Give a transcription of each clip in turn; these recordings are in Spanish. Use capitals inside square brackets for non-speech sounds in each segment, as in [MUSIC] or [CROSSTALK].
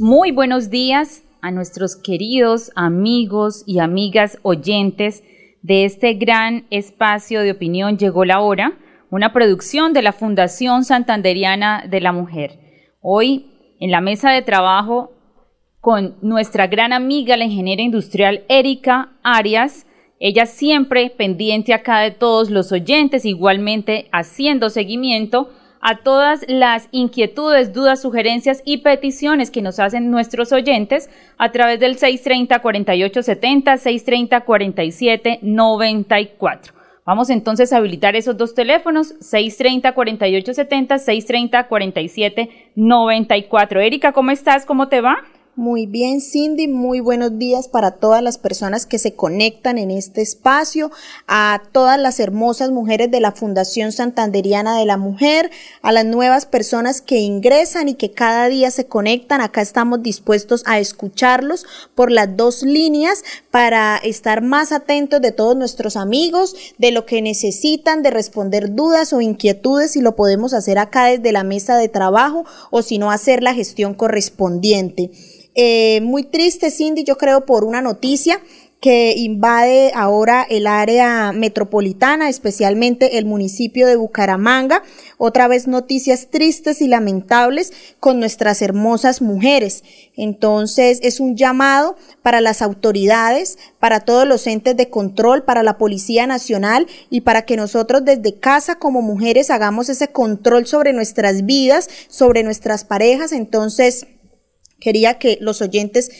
Muy buenos días a nuestros queridos amigos y amigas oyentes de este gran espacio de opinión Llegó la hora, una producción de la Fundación Santanderiana de la Mujer. Hoy en la mesa de trabajo con nuestra gran amiga, la ingeniera industrial Erika Arias, ella siempre pendiente acá de todos los oyentes, igualmente haciendo seguimiento a todas las inquietudes, dudas, sugerencias y peticiones que nos hacen nuestros oyentes a través del 630-4870, 630-4794. Vamos entonces a habilitar esos dos teléfonos, 630-4870, 630-4794. Erika, ¿cómo estás? ¿Cómo te va? Muy bien, Cindy, muy buenos días para todas las personas que se conectan en este espacio, a todas las hermosas mujeres de la Fundación Santanderiana de la Mujer, a las nuevas personas que ingresan y que cada día se conectan. Acá estamos dispuestos a escucharlos por las dos líneas para estar más atentos de todos nuestros amigos, de lo que necesitan, de responder dudas o inquietudes, si lo podemos hacer acá desde la mesa de trabajo o si no hacer la gestión correspondiente. Eh, muy triste, Cindy, yo creo, por una noticia que invade ahora el área metropolitana, especialmente el municipio de Bucaramanga. Otra vez noticias tristes y lamentables con nuestras hermosas mujeres. Entonces es un llamado para las autoridades, para todos los entes de control, para la Policía Nacional y para que nosotros desde casa como mujeres hagamos ese control sobre nuestras vidas, sobre nuestras parejas. Entonces, quería que los oyentes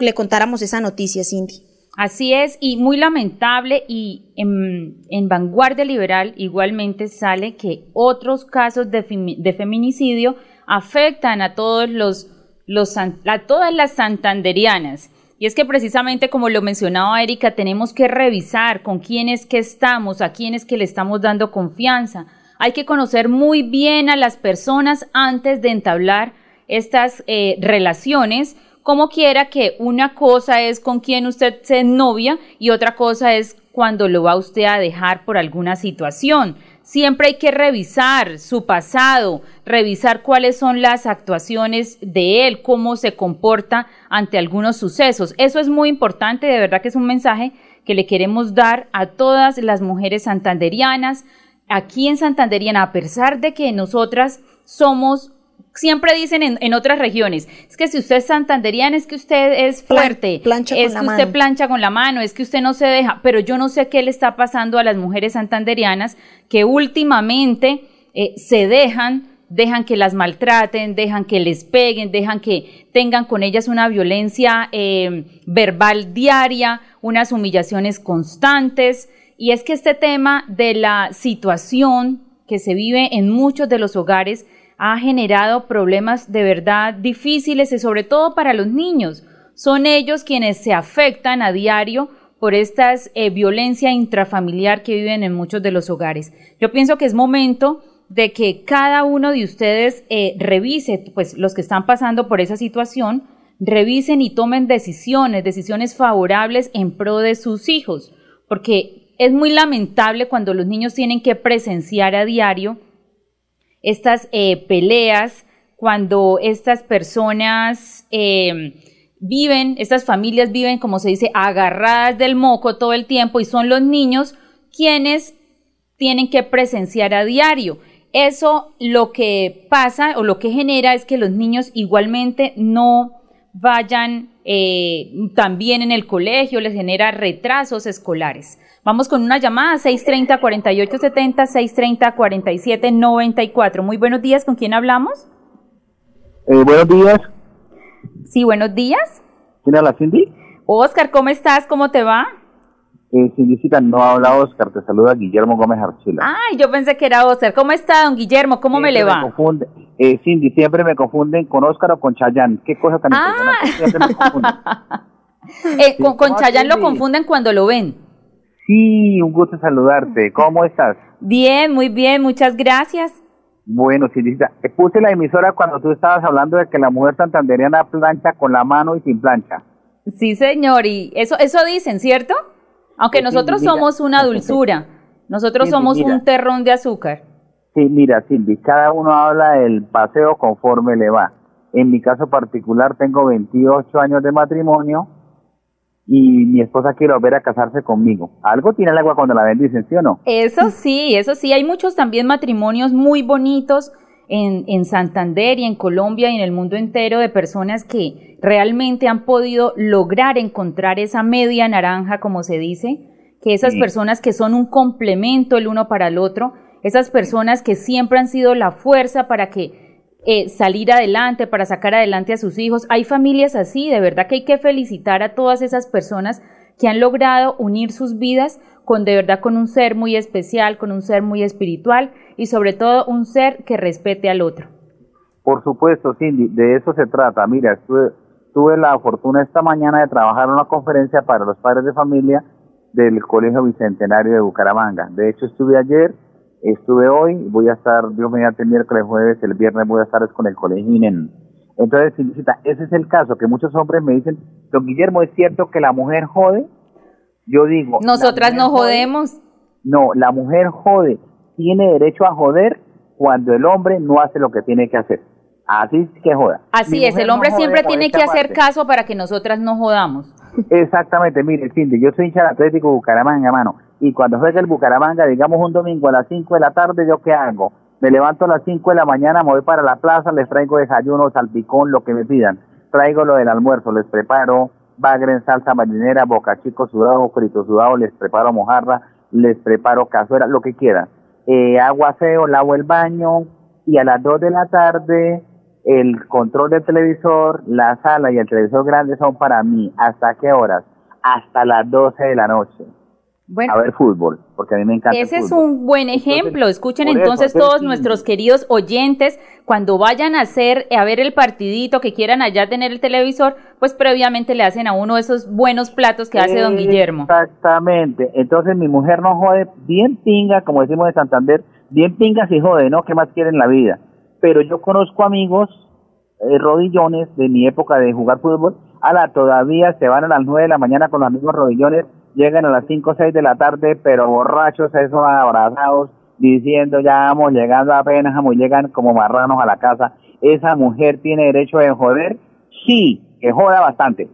le contáramos esa noticia, Cindy. Así es, y muy lamentable, y en, Vanguardia Liberal igualmente sale que otros casos de, feminicidio afectan a todos los, los, a todas las santanderianas. Y es que precisamente como lo mencionaba Erika, tenemos que revisar con quiénes que estamos, a quiénes que le estamos dando confianza. Hay que conocer muy bien a las personas antes de entablar estas eh, relaciones, como quiera que una cosa es con quien usted se novia y otra cosa es cuando lo va usted a dejar por alguna situación. Siempre hay que revisar su pasado, revisar cuáles son las actuaciones de él, cómo se comporta ante algunos sucesos. Eso es muy importante, de verdad que es un mensaje que le queremos dar a todas las mujeres santanderianas. Aquí en Santanderiana, a pesar de que nosotras somos siempre dicen en, otras regiones, es que si usted es santanderiana es que usted es fuerte, plancha es que usted plancha con la mano, es que usted no se deja, pero yo no sé qué le está pasando a las mujeres santanderianas que últimamente eh, se dejan, dejan que las maltraten, dejan que les peguen, dejan que tengan con ellas una violencia eh, verbal diaria, unas humillaciones constantes. Y es que este tema de la situación que se vive en muchos de los hogares ha generado problemas de verdad difíciles y sobre todo para los niños. Son ellos quienes se afectan a diario por esta eh, violencia intrafamiliar que viven en muchos de los hogares. Yo pienso que es momento de que cada uno de ustedes eh, revise, pues los que están pasando por esa situación, revisen y tomen decisiones, decisiones favorables en pro de sus hijos, porque es muy lamentable cuando los niños tienen que presenciar a diario estas eh, peleas, cuando estas personas eh, viven, estas familias viven, como se dice, agarradas del moco todo el tiempo y son los niños quienes tienen que presenciar a diario. Eso lo que pasa o lo que genera es que los niños igualmente no vayan eh, también en el colegio, les genera retrasos escolares. Vamos con una llamada 630-4870, 630-4794. Muy buenos días, ¿con quién hablamos? Eh, buenos días. Sí, buenos días. ¿Quién habla, Cindy? Oscar, ¿cómo estás? ¿Cómo te va? Eh, Cindicita, no habla Oscar, te saluda Guillermo Gómez Archila. Ay, yo pensé que era Oscar. ¿Cómo está, don Guillermo? ¿Cómo me le va? confunde, eh, Cindy, siempre me confunden con Oscar o con Chayán. ¿Qué cosa tan Ah. impresionante? Siempre me confunden. [LAUGHS] Eh, Sí, con con ¿cómo Chayanne lo confunden cuando lo ven. Sí, un gusto saludarte. ¿Cómo estás? Bien, muy bien, muchas gracias. Bueno, Cindicita, eh, puse la emisora cuando tú estabas hablando de que la mujer santanderiana plancha con la mano y sin plancha. Sí, señor, y eso, eso dicen, ¿cierto? Aunque Sí, nosotros mira. somos una dulzura, nosotros Sí, somos mira. un terrón de azúcar. Sí, mira, Cindy, cada uno habla del paseo conforme le va. En mi caso particular tengo 28 años de matrimonio y mi esposa quiere volver a casarse conmigo. Algo tiene el agua cuando la bendicen, ¿sí o no? Eso sí, eso sí, hay muchos también matrimonios muy bonitos en, en Santander y en Colombia y en el mundo entero de personas que realmente han podido lograr encontrar esa media naranja, como se dice, que esas Sí. personas que son un complemento el uno para el otro, esas personas que siempre han sido la fuerza para que eh, salir adelante, para sacar adelante a sus hijos. Hay familias así, de verdad que hay que felicitar a todas esas personas que han logrado unir sus vidas con de verdad con un ser muy especial, con un ser muy espiritual y sobre todo un ser que respete al otro. Por supuesto, Cindy, de eso se trata. Mira, estuve- tuve la fortuna esta mañana de trabajar en una conferencia para los padres de familia del Colegio Bicentenario de Bucaramanga. De hecho, estuve ayer, estuve hoy, voy a estar, Dios mediante, el miércoles, jueves, el viernes voy a estar es con el Colegio INEN. Entonces, Cindicita, ese es el caso, que muchos hombres me dicen, don Guillermo, ¿es cierto que la mujer jode? Yo digo... ¿la Nosotras no jode? jodemos. No, la mujer jode, tiene derecho a joder cuando el hombre no hace lo que tiene que hacer. Así es que joda. Así Mi es, el hombre no siempre tiene que hacer parte. caso para que nosotras no jodamos. Exactamente, mire, Cindy, yo soy hincha del Atlético Bucaramanga, mano. Y cuando juega el Bucaramanga, digamos un domingo a las 5 de la tarde, ¿yo qué hago? Me levanto a las 5 de la mañana, me voy para la plaza, les traigo desayuno, salpicón, lo que me pidan. Traigo lo del almuerzo, les preparo bagre en salsa marinera, boca chico sudado, frito sudado, les preparo mojarra, les preparo cazuela, lo que quieran. Eh, hago aseo, lavo el baño y a las 2 de la tarde el control del televisor, la sala y el televisor grande son para mí. ¿Hasta qué horas? Hasta las 12 de la noche. Bueno, A ver fútbol, porque a mí me encanta. el Ese es fútbol. un buen Entonces, ejemplo. Escuchen eso, entonces todos nuestros queridos oyentes, cuando vayan a hacer, a ver el partidito, que quieran allá tener el televisor, pues previamente le hacen a uno esos buenos platos que hace don Guillermo. Exactamente. Entonces mi mujer no jode bien pinga, como decimos de Santander, bien pinga si jode, ¿no? ¿Qué más quiere en la vida? Pero yo conozco amigos eh, rodillones de mi época de jugar fútbol, a la todavía se van a las 9 de la mañana con los amigos rodillones, llegan a las 5 o 6 de la tarde, pero borrachos, esos abrazados, diciendo ya vamos llegando apenas, vamos, llegan como marranos a la casa. ¿Esa mujer tiene derecho de joder? Sí, que joda bastante.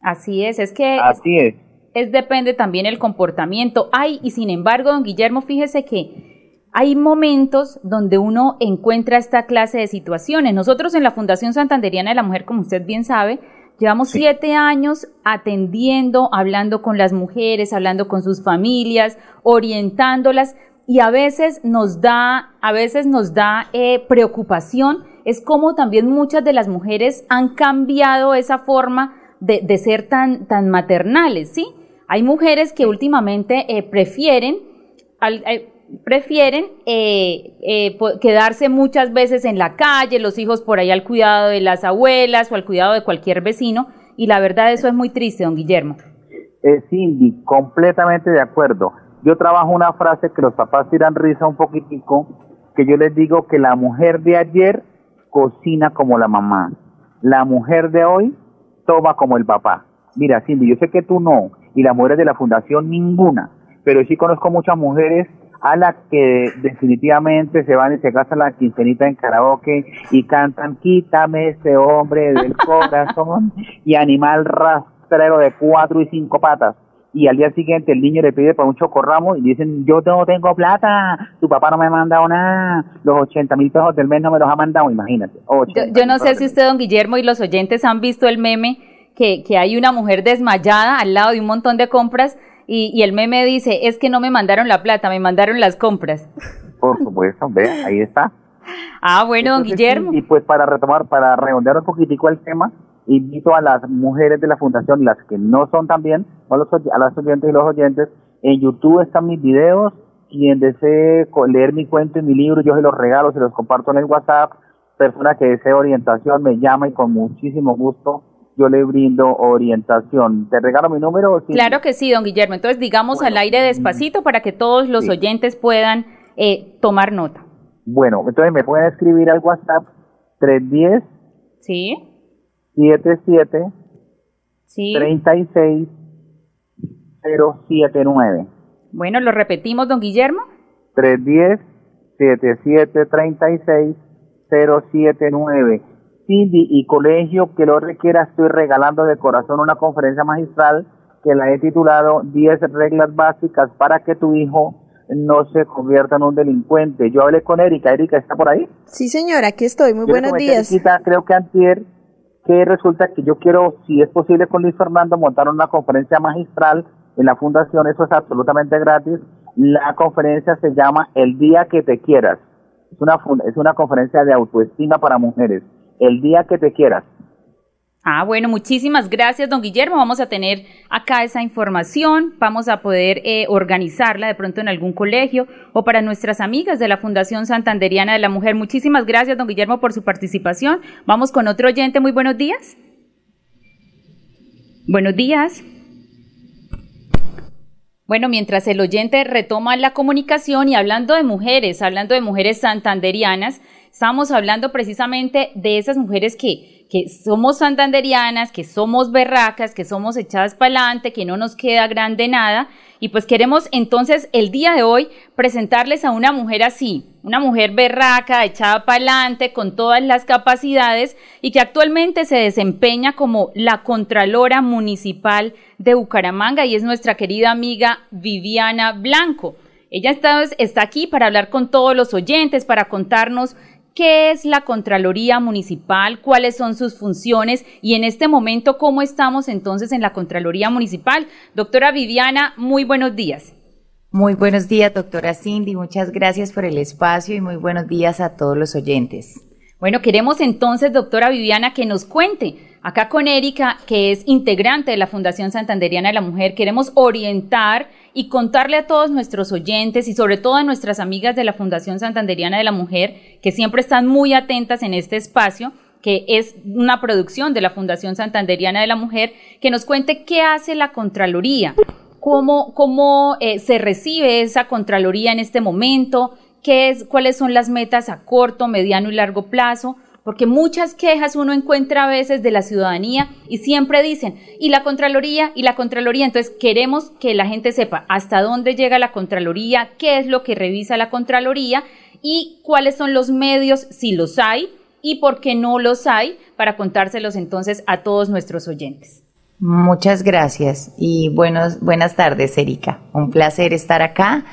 Así es, es que Así es. es depende también el comportamiento. Hay, y sin embargo, don Guillermo, fíjese que hay momentos donde uno encuentra esta clase de situaciones. Nosotros en la Fundación Santanderiana de la Mujer, como usted bien sabe, llevamos Sí. siete años atendiendo, hablando con las mujeres, hablando con sus familias, orientándolas, y a veces nos da, a veces nos da eh, preocupación, es como también muchas de las mujeres han cambiado esa forma de, de ser tan, tan maternales, ¿sí? Hay mujeres que últimamente eh, prefieren, al- eh, prefieren eh, eh, quedarse muchas veces en la calle, los hijos por ahí al cuidado de las abuelas o al cuidado de cualquier vecino, y la verdad eso es muy triste, don Guillermo. Eh, Cindy, completamente de acuerdo. Yo trabajo una frase que los papás tiran risa un poquitico, que yo les digo que la mujer de ayer cocina como la mamá, la mujer de hoy toma como el papá. Mira, Cindy, yo sé que tú no, y las mujeres de la fundación ninguna, pero sí conozco muchas mujeres a las que definitivamente se van y se gastan la quincenita en karaoke y cantan quítame ese hombre del [LAUGHS] corazón y animal rastrero de cuatro y cinco patas y al día siguiente el niño le pide para un chocorramo y dicen yo no tengo plata, tu papá no me ha mandado nada, los 80 mil pesos del mes no me los ha mandado, imagínate. Yo, 80 yo no sé si usted, don Guillermo, y los oyentes han visto el meme que, que hay una mujer desmayada al lado de un montón de compras y, y el meme dice, es que no me mandaron la plata, me mandaron las compras. Por supuesto, ve, ahí está. [LAUGHS] Ah, bueno, don Guillermo. sí, Y pues para retomar, para redondear un poquitico el tema, invito a las mujeres de la fundación, las que no son también, a, los, a las oyentes y los oyentes, en YouTube están mis videos, quien desee leer mi cuento y mi libro, yo se los regalo, se los comparto en el WhatsApp, persona que desee orientación me llama y con muchísimo gusto yo le brindo orientación. ¿Te regalo mi número? Claro que sí, don Guillermo. Entonces digamos al aire despacito para que todos los oyentes puedan eh, tomar nota. Bueno, entonces me pueden escribir al WhatsApp 310 Sí. 77 Sí. 36 079. Bueno, lo repetimos, don Guillermo. 310 77 36 079. Cindy y colegio que lo requiera, estoy regalando de corazón una conferencia magistral que la he titulado 10 reglas básicas para que tu hijo no se convierta en un delincuente. Yo hablé con Erika. Erika, ¿está por ahí? Sí, señora, aquí estoy. Muy buenos días. creo que antier, que resulta que yo quiero, si es posible con Luis Fernando, montar una conferencia magistral en la fundación. Eso es absolutamente gratis. La conferencia se llama El Día que Te Quieras. Es una, es una conferencia de autoestima para mujeres. El Día que Te Quieras. Ah, bueno, muchísimas gracias, don Guillermo. Vamos a tener acá esa información, vamos a poder eh, organizarla de pronto en algún colegio o para nuestras amigas de la Fundación Santanderiana de la Mujer. Muchísimas gracias, don Guillermo, por su participación. Vamos con otro oyente. Muy buenos días. Buenos días. Bueno, mientras el oyente retoma la comunicación y hablando de mujeres, hablando de mujeres santanderianas, estamos hablando precisamente de esas mujeres que que somos santanderianas, que somos berracas, que somos echadas para adelante, que no nos queda grande nada. Y pues queremos entonces el día de hoy presentarles a una mujer así, una mujer berraca, echada para adelante, con todas las capacidades y que actualmente se desempeña como la Contralora Municipal de Bucaramanga y es nuestra querida amiga Viviana Blanco. Ella está, está aquí para hablar con todos los oyentes, para contarnos qué es la Contraloría Municipal, cuáles son sus funciones y en este momento cómo estamos entonces en la Contraloría Municipal. Doctora Viviana, muy buenos días. Muy buenos días, doctora Cindy. Muchas gracias por el espacio y muy buenos días a todos los oyentes. Bueno, queremos entonces, doctora Viviana, que nos cuente Acá con Erika, que es integrante de la Fundación Santanderiana de la Mujer, queremos orientar y contarle a todos nuestros oyentes y sobre todo a nuestras amigas de la Fundación Santanderiana de la Mujer, que siempre están muy atentas en este espacio, que es una producción de la Fundación Santanderiana de la Mujer, que nos cuente qué hace la Contraloría, cómo, cómo eh, se recibe esa Contraloría en este momento, qué es, cuáles son las metas a corto, mediano y largo plazo porque muchas quejas uno encuentra a veces de la ciudadanía y siempre dicen, y la Contraloría, y la Contraloría, entonces queremos que la gente sepa hasta dónde llega la Contraloría, qué es lo que revisa la Contraloría y cuáles son los medios, si los hay, y por qué no los hay, para contárselos entonces a todos nuestros oyentes. Muchas gracias y buenas tardes, Erika. Un placer estar acá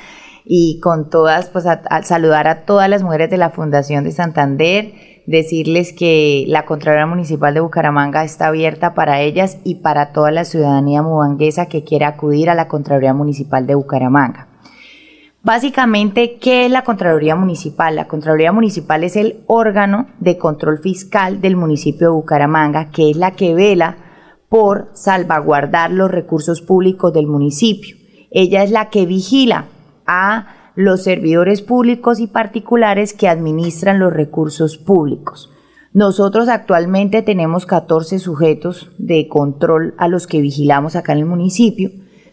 y con todas, pues saludar a todas las mujeres de la Fundación de Santander decirles que la Contraloría Municipal de Bucaramanga está abierta para ellas y para toda la ciudadanía mubanguesa que quiera acudir a la Contraloría Municipal de Bucaramanga. Básicamente, ¿qué es la Contraloría Municipal? La Contraloría Municipal es el órgano de control fiscal del municipio de Bucaramanga, que es la que vela por salvaguardar los recursos públicos del municipio. Ella es la que vigila a los servidores públicos y particulares que administran los recursos públicos. Nosotros actualmente tenemos 14 sujetos de control a los que vigilamos acá en el municipio,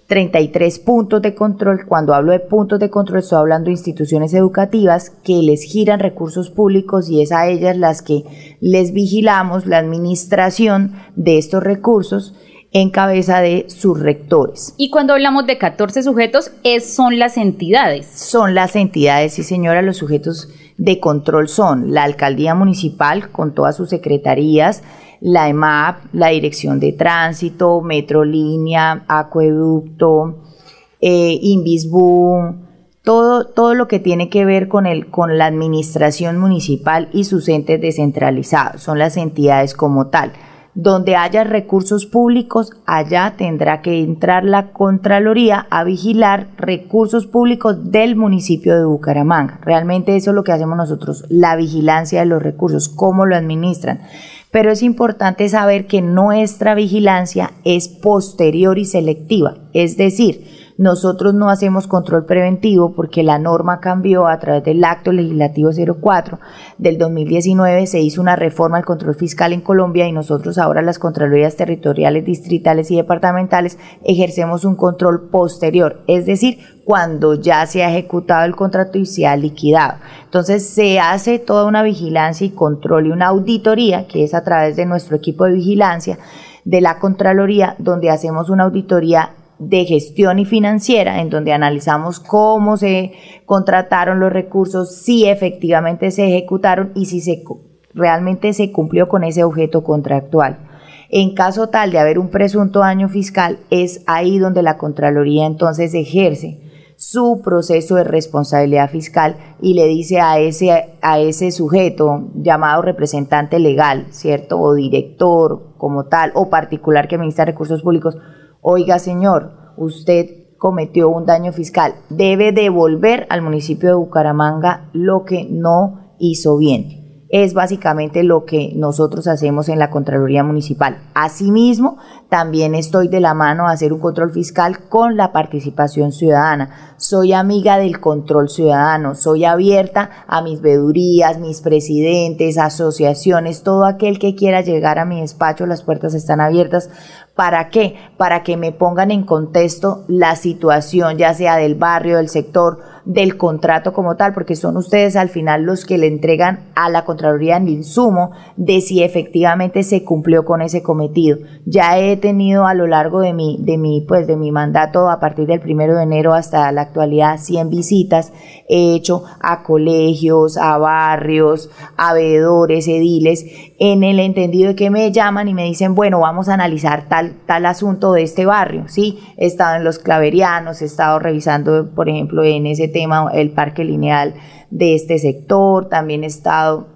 33 puntos de control. Cuando hablo de puntos de control estoy hablando de instituciones educativas que les giran recursos públicos y es a ellas las que les vigilamos la administración de estos recursos en cabeza de sus rectores. Y cuando hablamos de 14 sujetos, es, son las entidades. Son las entidades, sí señora, los sujetos de control son la alcaldía municipal con todas sus secretarías, la EMAP, la Dirección de Tránsito, Metrolínea, Acueducto, eh, Invisbu, todo, todo lo que tiene que ver con, el, con la administración municipal y sus entes descentralizados, son las entidades como tal. Donde haya recursos públicos, allá tendrá que entrar la Contraloría a vigilar recursos públicos del municipio de Bucaramanga. Realmente eso es lo que hacemos nosotros, la vigilancia de los recursos, cómo lo administran. Pero es importante saber que nuestra vigilancia es posterior y selectiva, es decir, nosotros no hacemos control preventivo porque la norma cambió a través del acto legislativo 04 del 2019. Se hizo una reforma al control fiscal en Colombia y nosotros ahora las Contralorías Territoriales, Distritales y Departamentales ejercemos un control posterior, es decir, cuando ya se ha ejecutado el contrato y se ha liquidado. Entonces se hace toda una vigilancia y control y una auditoría que es a través de nuestro equipo de vigilancia de la Contraloría, donde hacemos una auditoría de gestión y financiera, en donde analizamos cómo se contrataron los recursos, si efectivamente se ejecutaron y si se, realmente se cumplió con ese objeto contractual. En caso tal de haber un presunto daño fiscal, es ahí donde la Contraloría entonces ejerce su proceso de responsabilidad fiscal y le dice a ese, a ese sujeto llamado representante legal, ¿cierto? O director como tal, o particular que administra recursos públicos, oiga señor, usted cometió un daño fiscal, debe devolver al municipio de Bucaramanga lo que no hizo bien es básicamente lo que nosotros hacemos en la Contraloría Municipal. Asimismo, también estoy de la mano a hacer un control fiscal con la participación ciudadana. Soy amiga del control ciudadano, soy abierta a mis vedurías, mis presidentes, asociaciones, todo aquel que quiera llegar a mi despacho, las puertas están abiertas. ¿Para qué? Para que me pongan en contexto la situación, ya sea del barrio, del sector, del contrato como tal, porque son ustedes al final los que le entregan a la Contraloría el insumo de si efectivamente se cumplió con ese cometido. Ya he tenido a lo largo de mi, de mi, pues de mi mandato a partir del primero de enero hasta la actualidad 100 visitas. He hecho a colegios, a barrios, a veedores, ediles, en el entendido de que me llaman y me dicen, bueno, vamos a analizar tal, tal asunto de este barrio, ¿sí? He estado en los claverianos, he estado revisando, por ejemplo, en ese tema el parque lineal de este sector, también he estado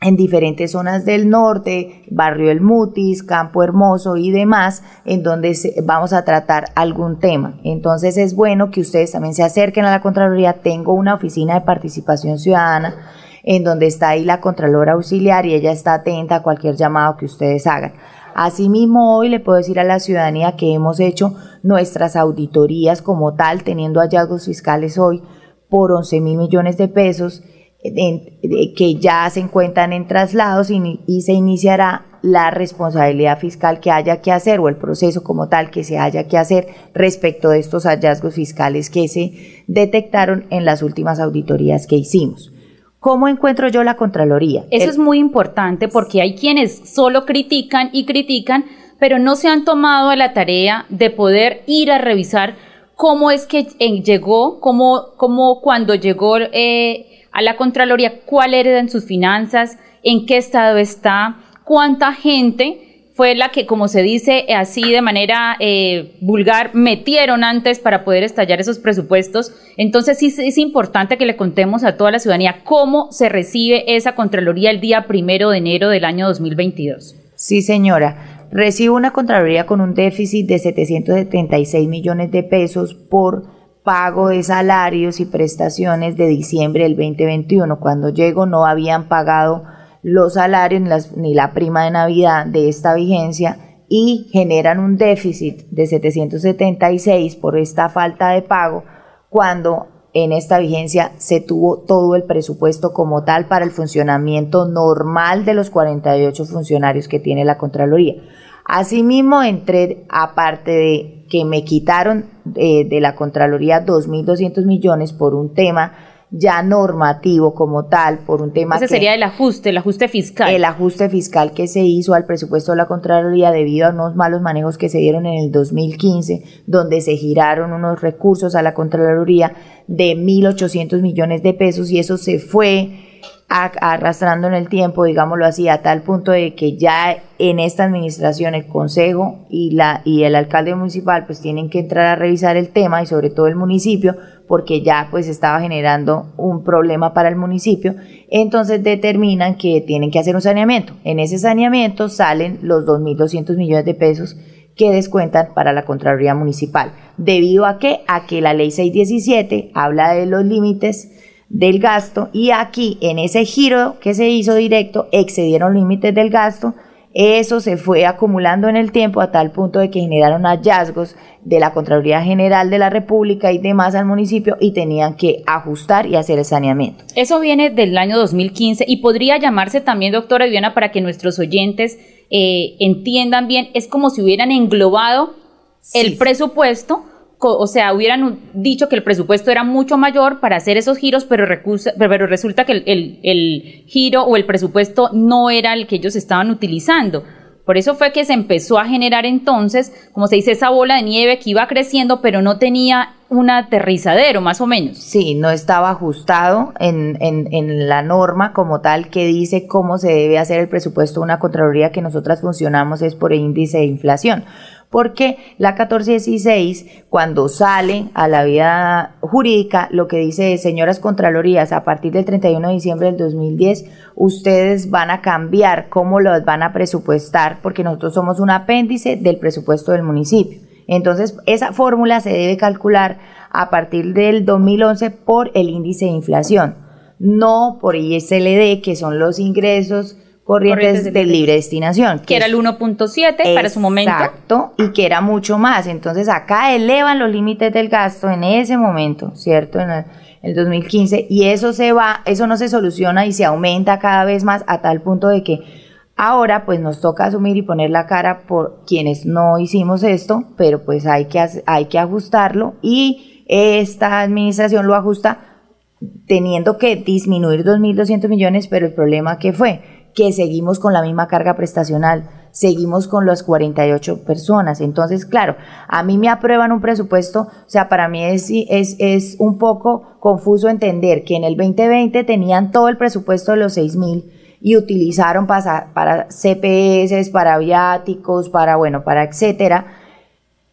en diferentes zonas del norte, barrio El Mutis, Campo Hermoso y demás, en donde vamos a tratar algún tema. Entonces es bueno que ustedes también se acerquen a la Contraloría. Tengo una oficina de participación ciudadana en donde está ahí la Contralora Auxiliar y ella está atenta a cualquier llamado que ustedes hagan. Asimismo, hoy le puedo decir a la ciudadanía que hemos hecho nuestras auditorías como tal, teniendo hallazgos fiscales hoy por 11 mil millones de pesos que ya se encuentran en traslados y, y, se iniciará la responsabilidad fiscal que haya que hacer o el proceso como tal que se haya que hacer respecto de estos hallazgos fiscales que se detectaron en las últimas auditorías que hicimos. ¿Cómo encuentro yo la Contraloría? Eso es muy importante porque hay quienes solo critican y critican, pero no se han tomado a la tarea de poder ir a revisar cómo es que llegó, cómo, cómo cuando llegó eh, a la Contraloría, cuáles eran sus finanzas, en qué estado está, cuánta gente fue la que, como se dice así de manera eh, vulgar, metieron antes para poder estallar esos presupuestos. Entonces sí es importante que le contemos a toda la ciudadanía cómo se recibe esa Contraloría el día primero de enero del año 2022. Sí, señora. Recibo una Contraloría con un déficit de 776 millones de pesos por pago de salarios y prestaciones de diciembre del 2021. Cuando llego no habían pagado los salarios ni, la prima de Navidad de esta vigencia y generan un déficit de 776 por esta falta de pago cuando en esta vigencia se tuvo todo el presupuesto como tal para el funcionamiento normal de los 48 funcionarios que tiene la Contraloría. Asimismo, entré, aparte de que me quitaron eh, de la Contraloría 2.200 millones por un tema ya normativo como tal, por un tema Ese sería el ajuste, el ajuste fiscal. El ajuste fiscal que se hizo al presupuesto de la Contraloría debido a unos malos manejos que se dieron en el 2015, donde se giraron unos recursos a la Contraloría de 1.800 millones de pesos y eso se fue arrastrando en el tiempo, digámoslo así, a tal punto de que ya en esta administración el consejo y la y el alcalde municipal pues tienen que entrar a revisar el tema y sobre todo el municipio porque ya pues estaba generando un problema para el municipio, entonces determinan que tienen que hacer un saneamiento. En ese saneamiento salen los 2.200 millones de pesos que descuentan para la Contraloría Municipal. ¿Debido a qué? A que la ley 617 habla de los límites del gasto y aquí en ese giro que se hizo directo excedieron límites del gasto eso se fue acumulando en el tiempo a tal punto de que generaron hallazgos de la Contraloría General de la República y demás al municipio y tenían que ajustar y hacer el saneamiento. Eso viene del año 2015 y podría llamarse también, doctora Viviana, para que nuestros oyentes eh, entiendan bien, es como si hubieran englobado el presupuesto o sea, hubieran dicho que el presupuesto era mucho mayor para hacer esos giros, pero, pero resulta que el, giro o el presupuesto no era el que ellos estaban utilizando. Por eso fue que se empezó a generar entonces, como se dice, esa bola de nieve que iba creciendo, pero no tenía un aterrizadero, más o menos. Sí, no estaba ajustado en, en, la norma como tal que dice cómo se debe hacer el presupuesto de una Contraloría que nosotras funcionamos es por índice de inflación porque la 1416, cuando sale a la vida jurídica, lo que dice señoras Contralorías, a partir del 31 de diciembre del 2010, ustedes van a cambiar cómo los van a presupuestar, porque nosotros somos un apéndice del presupuesto del municipio. Entonces, esa fórmula se debe calcular a partir del 2011 por el índice de inflación, no por ISLD, que son los ingresos corrientes, de, libre destinación. Que, era el 1.7 para su momento. Exacto, y que era mucho más. Entonces acá elevan los límites del gasto en ese momento, ¿cierto? En el, 2015, y eso se va, eso no se soluciona y se aumenta cada vez más a tal punto de que ahora pues nos toca asumir y poner la cara por quienes no hicimos esto, pero pues hay que, hay que ajustarlo y esta administración lo ajusta teniendo que disminuir 2.200 millones, pero el problema que fue que seguimos con la misma carga prestacional, seguimos con las 48 personas. Entonces, claro, a mí me aprueban un presupuesto, o sea, para mí es, es, es un poco confuso entender que en el 2020 tenían todo el presupuesto de los 6 mil y utilizaron para, para CPS, para viáticos, para, bueno, para etcétera.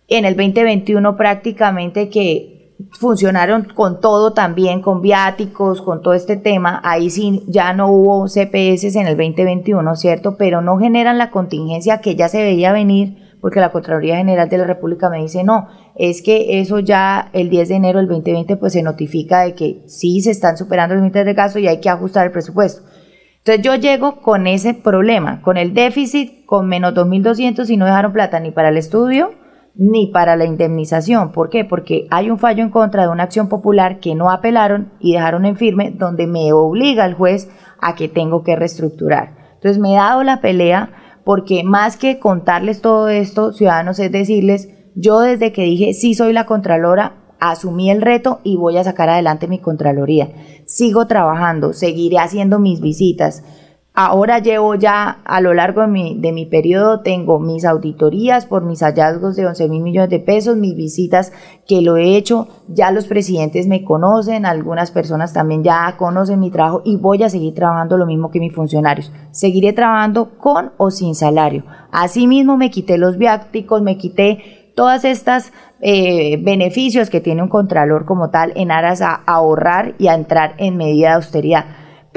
En el 2021 prácticamente que funcionaron con todo también, con viáticos, con todo este tema. Ahí sí ya no hubo CPS en el 2021, ¿cierto? Pero no generan la contingencia que ya se veía venir, porque la Contraloría General de la República me dice, no, es que eso ya el 10 de enero del 2020 pues se notifica de que sí se están superando los límites de gasto y hay que ajustar el presupuesto. Entonces yo llego con ese problema, con el déficit, con menos 2.200 y no dejaron plata ni para el estudio, ni para la indemnización. ¿Por qué? Porque hay un fallo en contra de una acción popular que no apelaron y dejaron en firme donde me obliga el juez a que tengo que reestructurar. Entonces me he dado la pelea porque más que contarles todo esto, ciudadanos, es decirles, yo desde que dije sí soy la Contralora, asumí el reto y voy a sacar adelante mi Contraloría. Sigo trabajando, seguiré haciendo mis visitas Ahora llevo ya a lo largo de mi, de mi periodo, tengo mis auditorías por mis hallazgos de 11 mil millones de pesos, mis visitas que lo he hecho, ya los presidentes me conocen, algunas personas también ya conocen mi trabajo y voy a seguir trabajando lo mismo que mis funcionarios. Seguiré trabajando con o sin salario. Asimismo me quité los viáticos, me quité todas estas eh, beneficios que tiene un contralor como tal en aras a ahorrar y a entrar en medida de austeridad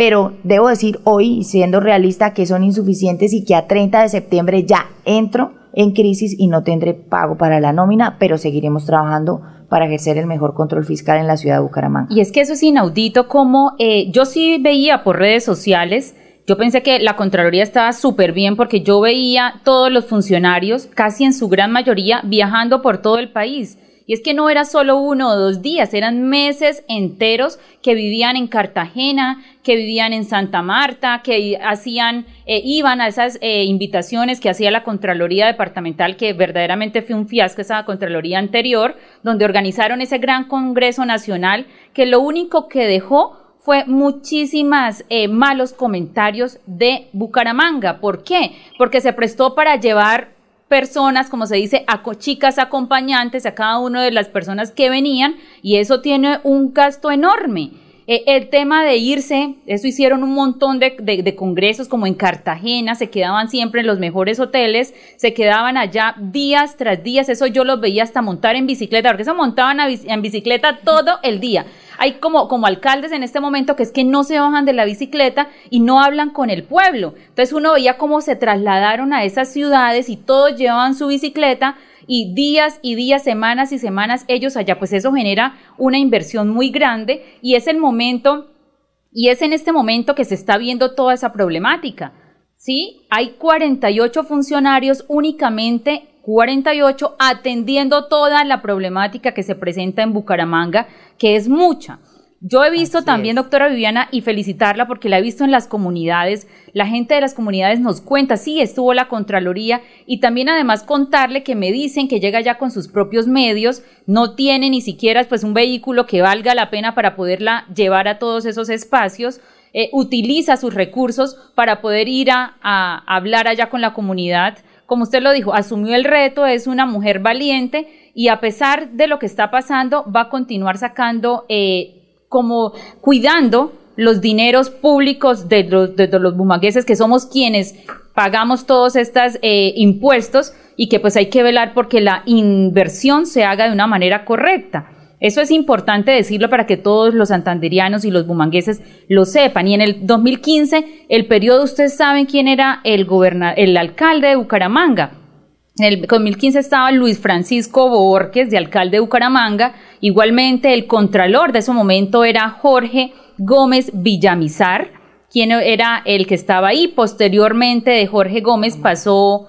pero debo decir hoy, siendo realista, que son insuficientes y que a 30 de septiembre ya entro en crisis y no tendré pago para la nómina, pero seguiremos trabajando para ejercer el mejor control fiscal en la ciudad de Bucaramanga. Y es que eso es inaudito como eh, yo sí veía por redes sociales, yo pensé que la Contraloría estaba súper bien porque yo veía todos los funcionarios, casi en su gran mayoría, viajando por todo el país y es que no era solo uno o dos días, eran meses enteros que vivían en Cartagena, que vivían en Santa Marta, que hacían, eh, iban a esas eh, invitaciones que hacía la Contraloría Departamental, que verdaderamente fue un fiasco esa Contraloría anterior, donde organizaron ese gran Congreso Nacional, que lo único que dejó fue muchísimas eh, malos comentarios de Bucaramanga. ¿Por qué? Porque se prestó para llevar personas, como se dice, a chicas acompañantes a cada una de las personas que venían y eso tiene un gasto enorme. E, el tema de irse, eso hicieron un montón de, congresos como en Cartagena, se quedaban siempre en los mejores hoteles, se quedaban allá días tras días, eso yo los veía hasta montar en bicicleta, porque se montaban en bicicleta todo el día hay como, como alcaldes en este momento que es que no se bajan de la bicicleta y no hablan con el pueblo. Entonces uno veía cómo se trasladaron a esas ciudades y todos llevaban su bicicleta y días y días, semanas y semanas ellos allá, pues eso genera una inversión muy grande y es el momento Y es en este momento que se está viendo toda esa problemática. ¿sí? Hay 48 funcionarios únicamente 48 atendiendo toda la problemática que se presenta en Bucaramanga, que es mucha. Yo he visto también, doctora Viviana, y felicitarla porque la he visto en las comunidades. La gente de las comunidades nos cuenta, sí, estuvo la Contraloría y también además contarle que me dicen que llega ya con sus propios medios, no tiene ni siquiera pues un vehículo que valga la pena para poderla llevar a todos esos espacios. Eh, utiliza sus recursos para poder ir a, a hablar allá con la comunidad como usted lo dijo, asumió el reto, es una mujer valiente y a pesar de lo que está pasando, va a continuar sacando eh, como cuidando los dineros públicos de los, de, los que somos quienes pagamos todos estos eh, impuestos y que pues hay que velar porque la inversión se haga de una manera correcta. Eso es importante decirlo para que todos los santanderianos y los bumangueses lo sepan. Y en el 2015, el periodo, ustedes saben quién era el, el alcalde de Bucaramanga. En el 2015 estaba Luis Francisco Borges, de alcalde de Bucaramanga. Igualmente, el contralor de ese momento era Jorge Gómez Villamizar, quien era el que estaba ahí. Posteriormente de Jorge Gómez pasó,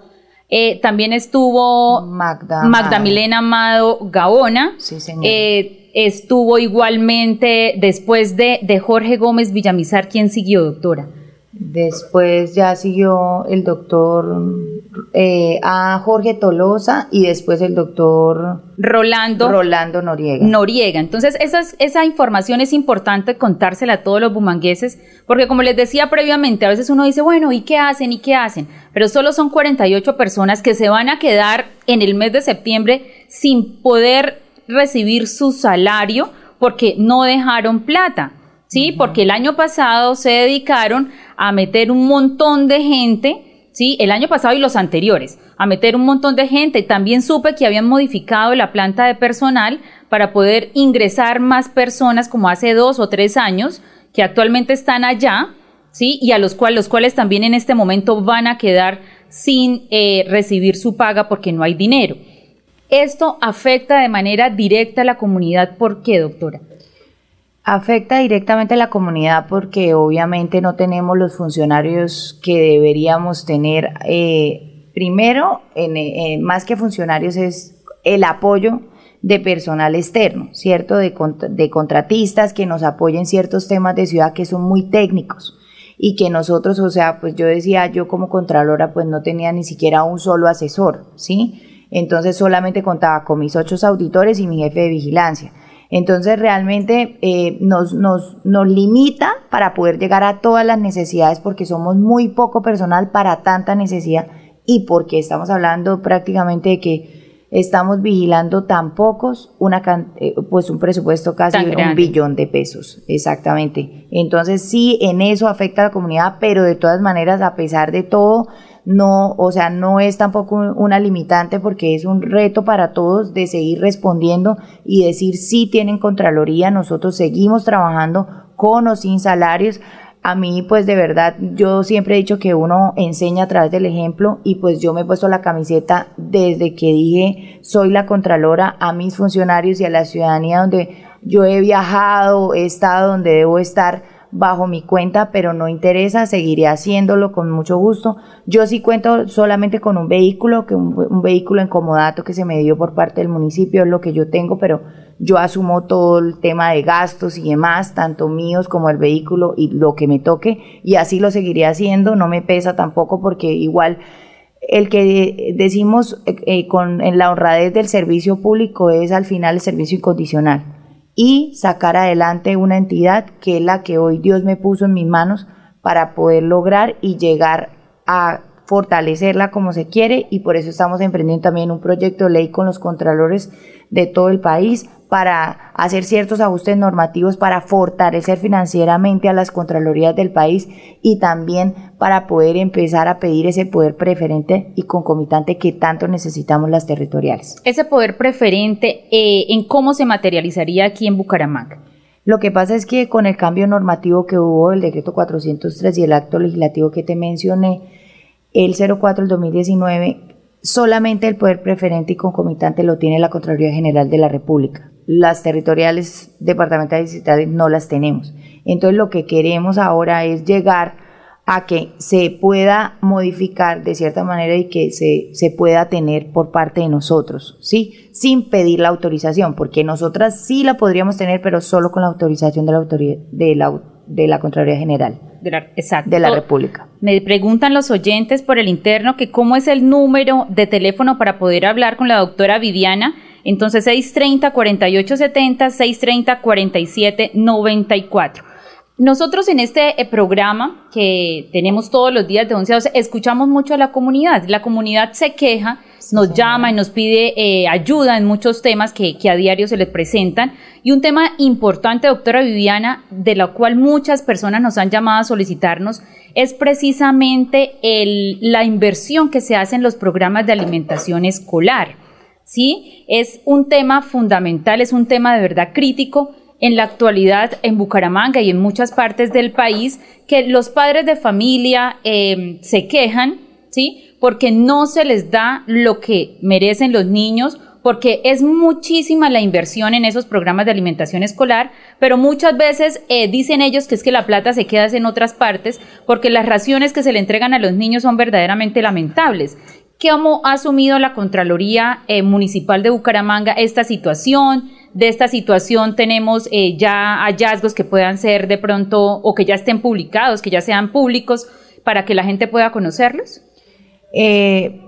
eh, también estuvo Magda, Milena Amado Gaona. Sí, señor. Eh, estuvo igualmente después de, de Jorge Gómez Villamizar, ¿quién siguió, doctora? Después ya siguió el doctor eh, a Jorge Tolosa y después el doctor Rolando, Rolando Noriega. Noriega. Entonces, esa, esa información es importante contársela a todos los bumangueses, porque como les decía previamente, a veces uno dice, bueno, ¿y qué hacen? ¿Y qué hacen? Pero solo son 48 personas que se van a quedar en el mes de septiembre sin poder recibir su salario porque no dejaron plata. ¿Sí? Porque el año pasado se dedicaron a meter un montón de gente, ¿sí? El año pasado y los anteriores, a meter un montón de gente. También supe que habían modificado la planta de personal para poder ingresar más personas como hace dos o tres años, que actualmente están allá, ¿sí? Y a los cuales, los cuales también en este momento van a quedar sin eh, recibir su paga porque no hay dinero. Esto afecta de manera directa a la comunidad. ¿Por qué, doctora? Afecta directamente a la comunidad porque obviamente no tenemos los funcionarios que deberíamos tener. Eh, primero, en, más que funcionarios, es el apoyo de personal externo, ¿cierto? De, de contratistas que nos apoyen ciertos temas de ciudad que son muy técnicos y que nosotros, o sea, pues yo decía, yo como contralora, pues no tenía ni siquiera un solo asesor, ¿sí? Entonces solamente contaba con mis ocho auditores y mi jefe de vigilancia. Entonces realmente eh, nos, nos, nos limita para poder llegar a todas las necesidades porque somos muy poco personal para tanta necesidad y porque estamos hablando prácticamente de que estamos vigilando tan pocos, una eh, pues un presupuesto casi un billón de pesos, exactamente. Entonces sí, en eso afecta a la comunidad, pero de todas maneras, a pesar de todo, no, o sea, no es tampoco una limitante porque es un reto para todos de seguir respondiendo y decir si tienen Contraloría, nosotros seguimos trabajando con o sin salarios. A mí, pues de verdad, yo siempre he dicho que uno enseña a través del ejemplo y pues yo me he puesto la camiseta desde que dije soy la Contralora a mis funcionarios y a la ciudadanía donde yo he viajado, he estado donde debo estar bajo mi cuenta, pero no interesa, seguiré haciéndolo con mucho gusto. Yo sí cuento solamente con un vehículo, que un, vehículo en comodato que se me dio por parte del municipio, es lo que yo tengo, pero yo asumo todo el tema de gastos y demás, tanto míos como el vehículo y lo que me toque, y así lo seguiré haciendo, no me pesa tampoco porque igual el que decimos eh, eh, con en la honradez del servicio público es al final el servicio incondicional y sacar adelante una entidad que es la que hoy Dios me puso en mis manos para poder lograr y llegar a fortalecerla como se quiere. Y por eso estamos emprendiendo también un proyecto de ley con los contralores de todo el país para hacer ciertos ajustes normativos para fortalecer financieramente a las contralorías del país y también para poder empezar a pedir ese poder preferente y concomitante que tanto necesitamos las territoriales. Ese poder preferente, eh, ¿en cómo se materializaría aquí en Bucaramanga? Lo que pasa es que con el cambio normativo que hubo, el decreto 403 y el acto legislativo que te mencioné, el 04 del 2019, solamente el poder preferente y concomitante lo tiene la Contraloría General de la República. Las territoriales departamentales y estatales no las tenemos. Entonces lo que queremos ahora es llegar a que se pueda modificar de cierta manera y que se, se pueda tener por parte de nosotros, ¿sí? Sin pedir la autorización, porque nosotras sí la podríamos tener, pero solo con la autorización de la, autoridad, de la, de la Contraloría General. De la, exacto. De la República. Me preguntan los oyentes por el interno que cómo es el número de teléfono para poder hablar con la doctora Viviana. Entonces 630-4870, 630-4794. Nosotros en este eh, programa que tenemos todos los días de 11 a 12, escuchamos mucho a la comunidad. La comunidad se queja, nos llama y nos pide eh, ayuda en muchos temas que, que, a diario se les presentan. Y un tema importante, doctora Viviana, de la cual muchas personas nos han llamado a solicitarnos, es precisamente el, la inversión que se hace en los programas de alimentación escolar. ¿Sí? Es un tema fundamental, es un tema de verdad crítico en la actualidad en Bucaramanga y en muchas partes del país que los padres de familia eh, se quejan, ¿sí? Porque no se les da lo que merecen los niños, porque es muchísima la inversión en esos programas de alimentación escolar, pero muchas veces eh, dicen ellos que es que la plata se queda en otras partes, porque las raciones que se le entregan a los niños son verdaderamente lamentables. ¿Cómo ha asumido la Contraloría eh, Municipal de Bucaramanga esta situación? de esta situación tenemos eh, ya hallazgos que puedan ser de pronto o que ya estén publicados, que ya sean públicos para que la gente pueda conocerlos? Eh,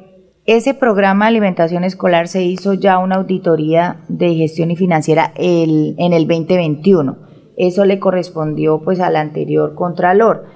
ese programa de alimentación escolar se hizo ya una auditoría de gestión y financiera en el 2021. Eso le correspondió pues al anterior contralor.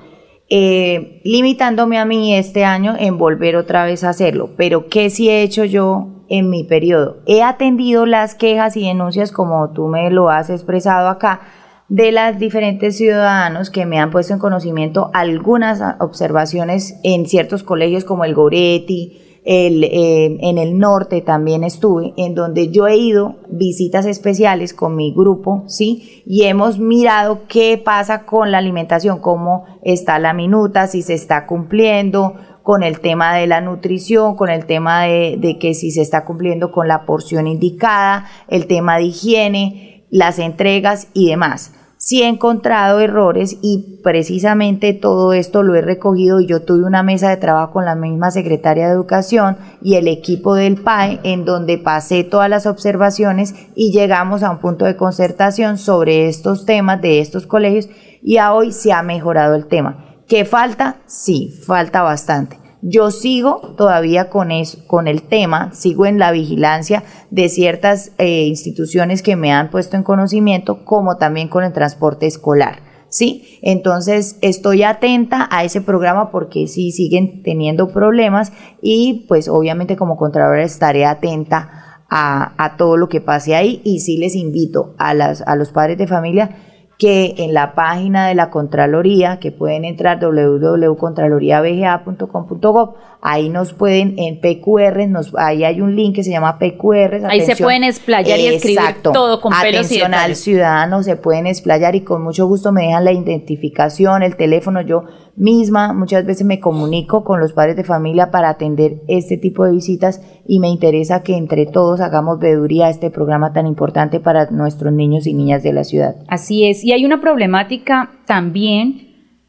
Eh, limitándome a mí este año en volver otra vez a hacerlo. Pero ¿qué sí he hecho yo en mi periodo. He atendido las quejas y denuncias, como tú me lo has expresado acá, de las diferentes ciudadanos que me han puesto en conocimiento algunas observaciones en ciertos colegios como el Goretti, el, eh, en el norte también estuve, en donde yo he ido visitas especiales con mi grupo, ¿sí? Y hemos mirado qué pasa con la alimentación, cómo está la minuta, si se está cumpliendo, con el tema de la nutrición, con el tema de, que si se está cumpliendo con la porción indicada, el tema de higiene, las entregas y demás. Sí he encontrado errores y precisamente todo esto lo he recogido y yo tuve una mesa de trabajo con la misma secretaria de Educación y el equipo del PAE en donde pasé todas las observaciones y llegamos a un punto de concertación sobre estos temas de estos colegios y a hoy se ha mejorado el tema. ¿Qué falta? Sí, falta bastante. Yo sigo todavía con, eso, con el tema, sigo en la vigilancia de ciertas eh, instituciones que me han puesto en conocimiento, como también con el transporte escolar. ¿sí? Entonces estoy atenta a ese programa porque sí siguen teniendo problemas y pues obviamente como Contralora estaré atenta a, a, todo lo que pase ahí y sí les invito a, las, a los padres de familia que en la página de la Contraloría, que pueden entrar www.contraloriabga.com.gov, ahí nos pueden, en PQR, nos, ahí hay un link que se llama PQR. Ahí se pueden explayar y escribir todo con pelos atención al ciudadano, se pueden explayar y con mucho gusto me dejan la identificación, el teléfono, yo misma muchas veces me comunico con los padres de familia para atender este tipo de visitas y me interesa que entre todos hagamos veeduría a este programa tan importante para nuestros niños y niñas de la ciudad. Así es, y hay una problemática también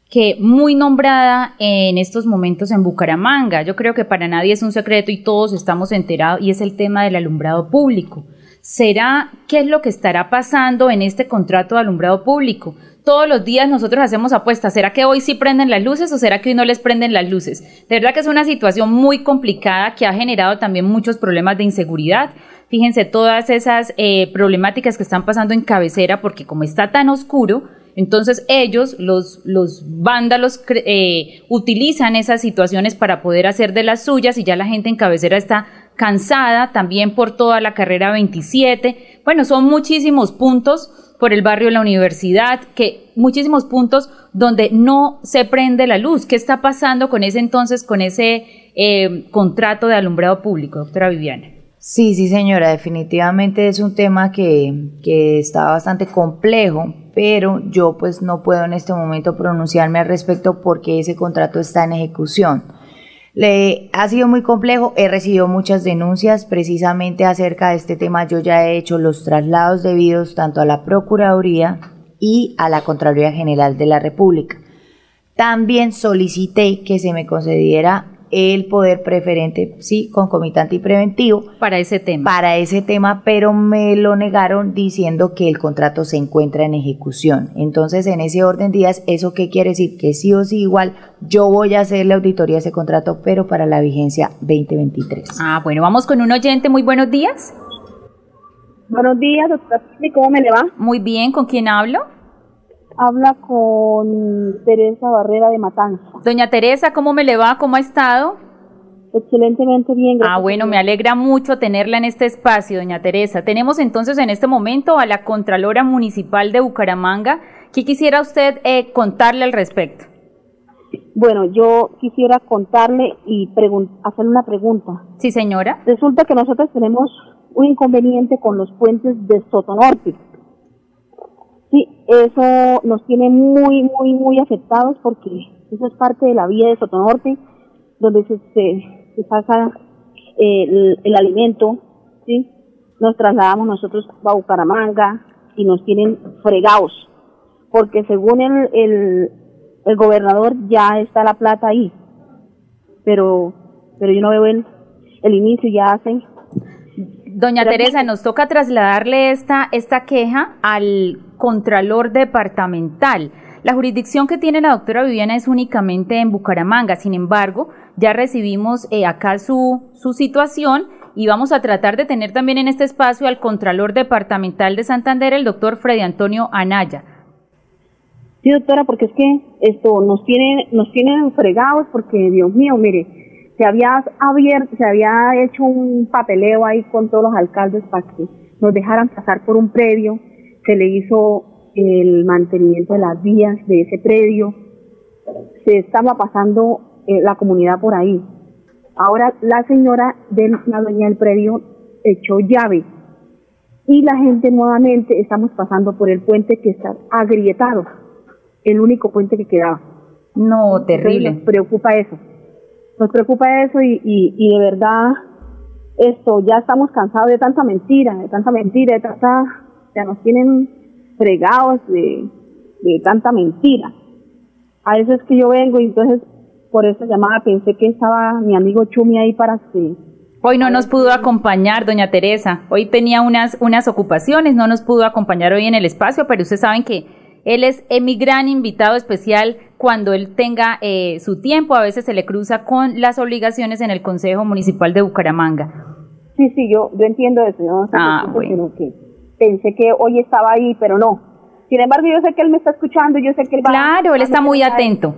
que muy nombrada en estos momentos en Bucaramanga. Yo creo que para nadie es un secreto y todos estamos enterados y es el tema del alumbrado público. ¿Será qué es lo que estará pasando en este contrato de alumbrado público? Todos los días nosotros hacemos apuestas. ¿Será que hoy sí prenden las luces o será que hoy no les prenden las luces? De verdad que es una situación muy complicada que ha generado también muchos problemas de inseguridad. Fíjense todas esas eh, problemáticas que están pasando en cabecera porque como está tan oscuro, entonces ellos, los, los vándalos, eh, utilizan esas situaciones para poder hacer de las suyas y ya la gente en cabecera está cansada también por toda la carrera 27. Bueno, son muchísimos puntos por el barrio de la universidad, que muchísimos puntos donde no se prende la luz. ¿Qué está pasando con ese entonces, con ese eh, contrato de alumbrado público, doctora Viviana? Sí, sí, señora, definitivamente es un tema que, que está bastante complejo, pero yo pues no puedo en este momento pronunciarme al respecto porque ese contrato está en ejecución. Le, ha sido muy complejo, he recibido muchas denuncias precisamente acerca de este tema. Yo ya he hecho los traslados debidos tanto a la Procuraduría y a la Contraloría General de la República. También solicité que se me concediera el poder preferente, sí, concomitante y preventivo. Para ese tema. Para ese tema, pero me lo negaron diciendo que el contrato se encuentra en ejecución. Entonces, en ese orden de días, ¿eso qué quiere decir? Que sí o sí igual yo voy a hacer la auditoría de ese contrato, pero para la vigencia 2023. Ah, bueno, vamos con un oyente. Muy buenos días. Buenos días, doctora. ¿Cómo me le va? Muy bien, ¿con quién hablo? Habla con Teresa Barrera de Matanza. Doña Teresa, ¿cómo me le va? ¿Cómo ha estado? Excelentemente bien. Gracias ah, bueno, me alegra mucho tenerla en este espacio, doña Teresa. Tenemos entonces en este momento a la Contralora Municipal de Bucaramanga. ¿Qué quisiera usted eh, contarle al respecto? Bueno, yo quisiera contarle y hacerle una pregunta. Sí, señora. Resulta que nosotros tenemos un inconveniente con los puentes de Sotonorte. Sí, eso nos tiene muy, muy, muy afectados porque eso es parte de la vía de Sotonorte, donde se, se, saca el, el, alimento, ¿sí? Nos trasladamos nosotros a Bucaramanga y nos tienen fregados, porque según el, el, el gobernador ya está la plata ahí, pero, pero yo no veo el, el inicio, ya hacen Doña Teresa, nos toca trasladarle esta, esta queja al Contralor Departamental. La jurisdicción que tiene la doctora Viviana es únicamente en Bucaramanga, sin embargo, ya recibimos eh, acá su, su situación y vamos a tratar de tener también en este espacio al Contralor Departamental de Santander, el doctor Freddy Antonio Anaya. Sí, doctora, porque es que esto nos tiene, nos tienen fregados porque, Dios mío, mire, se había abierto, se había hecho un papeleo ahí con todos los alcaldes para que nos dejaran pasar por un predio, se le hizo el mantenimiento de las vías de ese predio, se estaba pasando eh, la comunidad por ahí. Ahora la señora de la dueña del predio echó llave y la gente nuevamente estamos pasando por el puente que está agrietado, el único puente que quedaba. No, terrible. nos preocupa eso nos preocupa eso y, y, de verdad esto ya estamos cansados de tanta mentira, de tanta mentira, de tanta, ya nos tienen fregados de, de tanta mentira. A veces que yo vengo y entonces por esa llamada pensé que estaba mi amigo Chumi ahí para que Hoy no nos pudo acompañar, doña Teresa. Hoy tenía unas, unas ocupaciones, no nos pudo acompañar hoy en el espacio, pero ustedes saben que él es mi gran invitado especial cuando él tenga eh, su tiempo. A veces se le cruza con las obligaciones en el Consejo Municipal de Bucaramanga. Sí, sí, yo, yo entiendo eso. No ah, bueno. que pensé que hoy estaba ahí, pero no. Sin embargo, yo sé que él me está escuchando, yo sé que él va Claro, él está muy atento.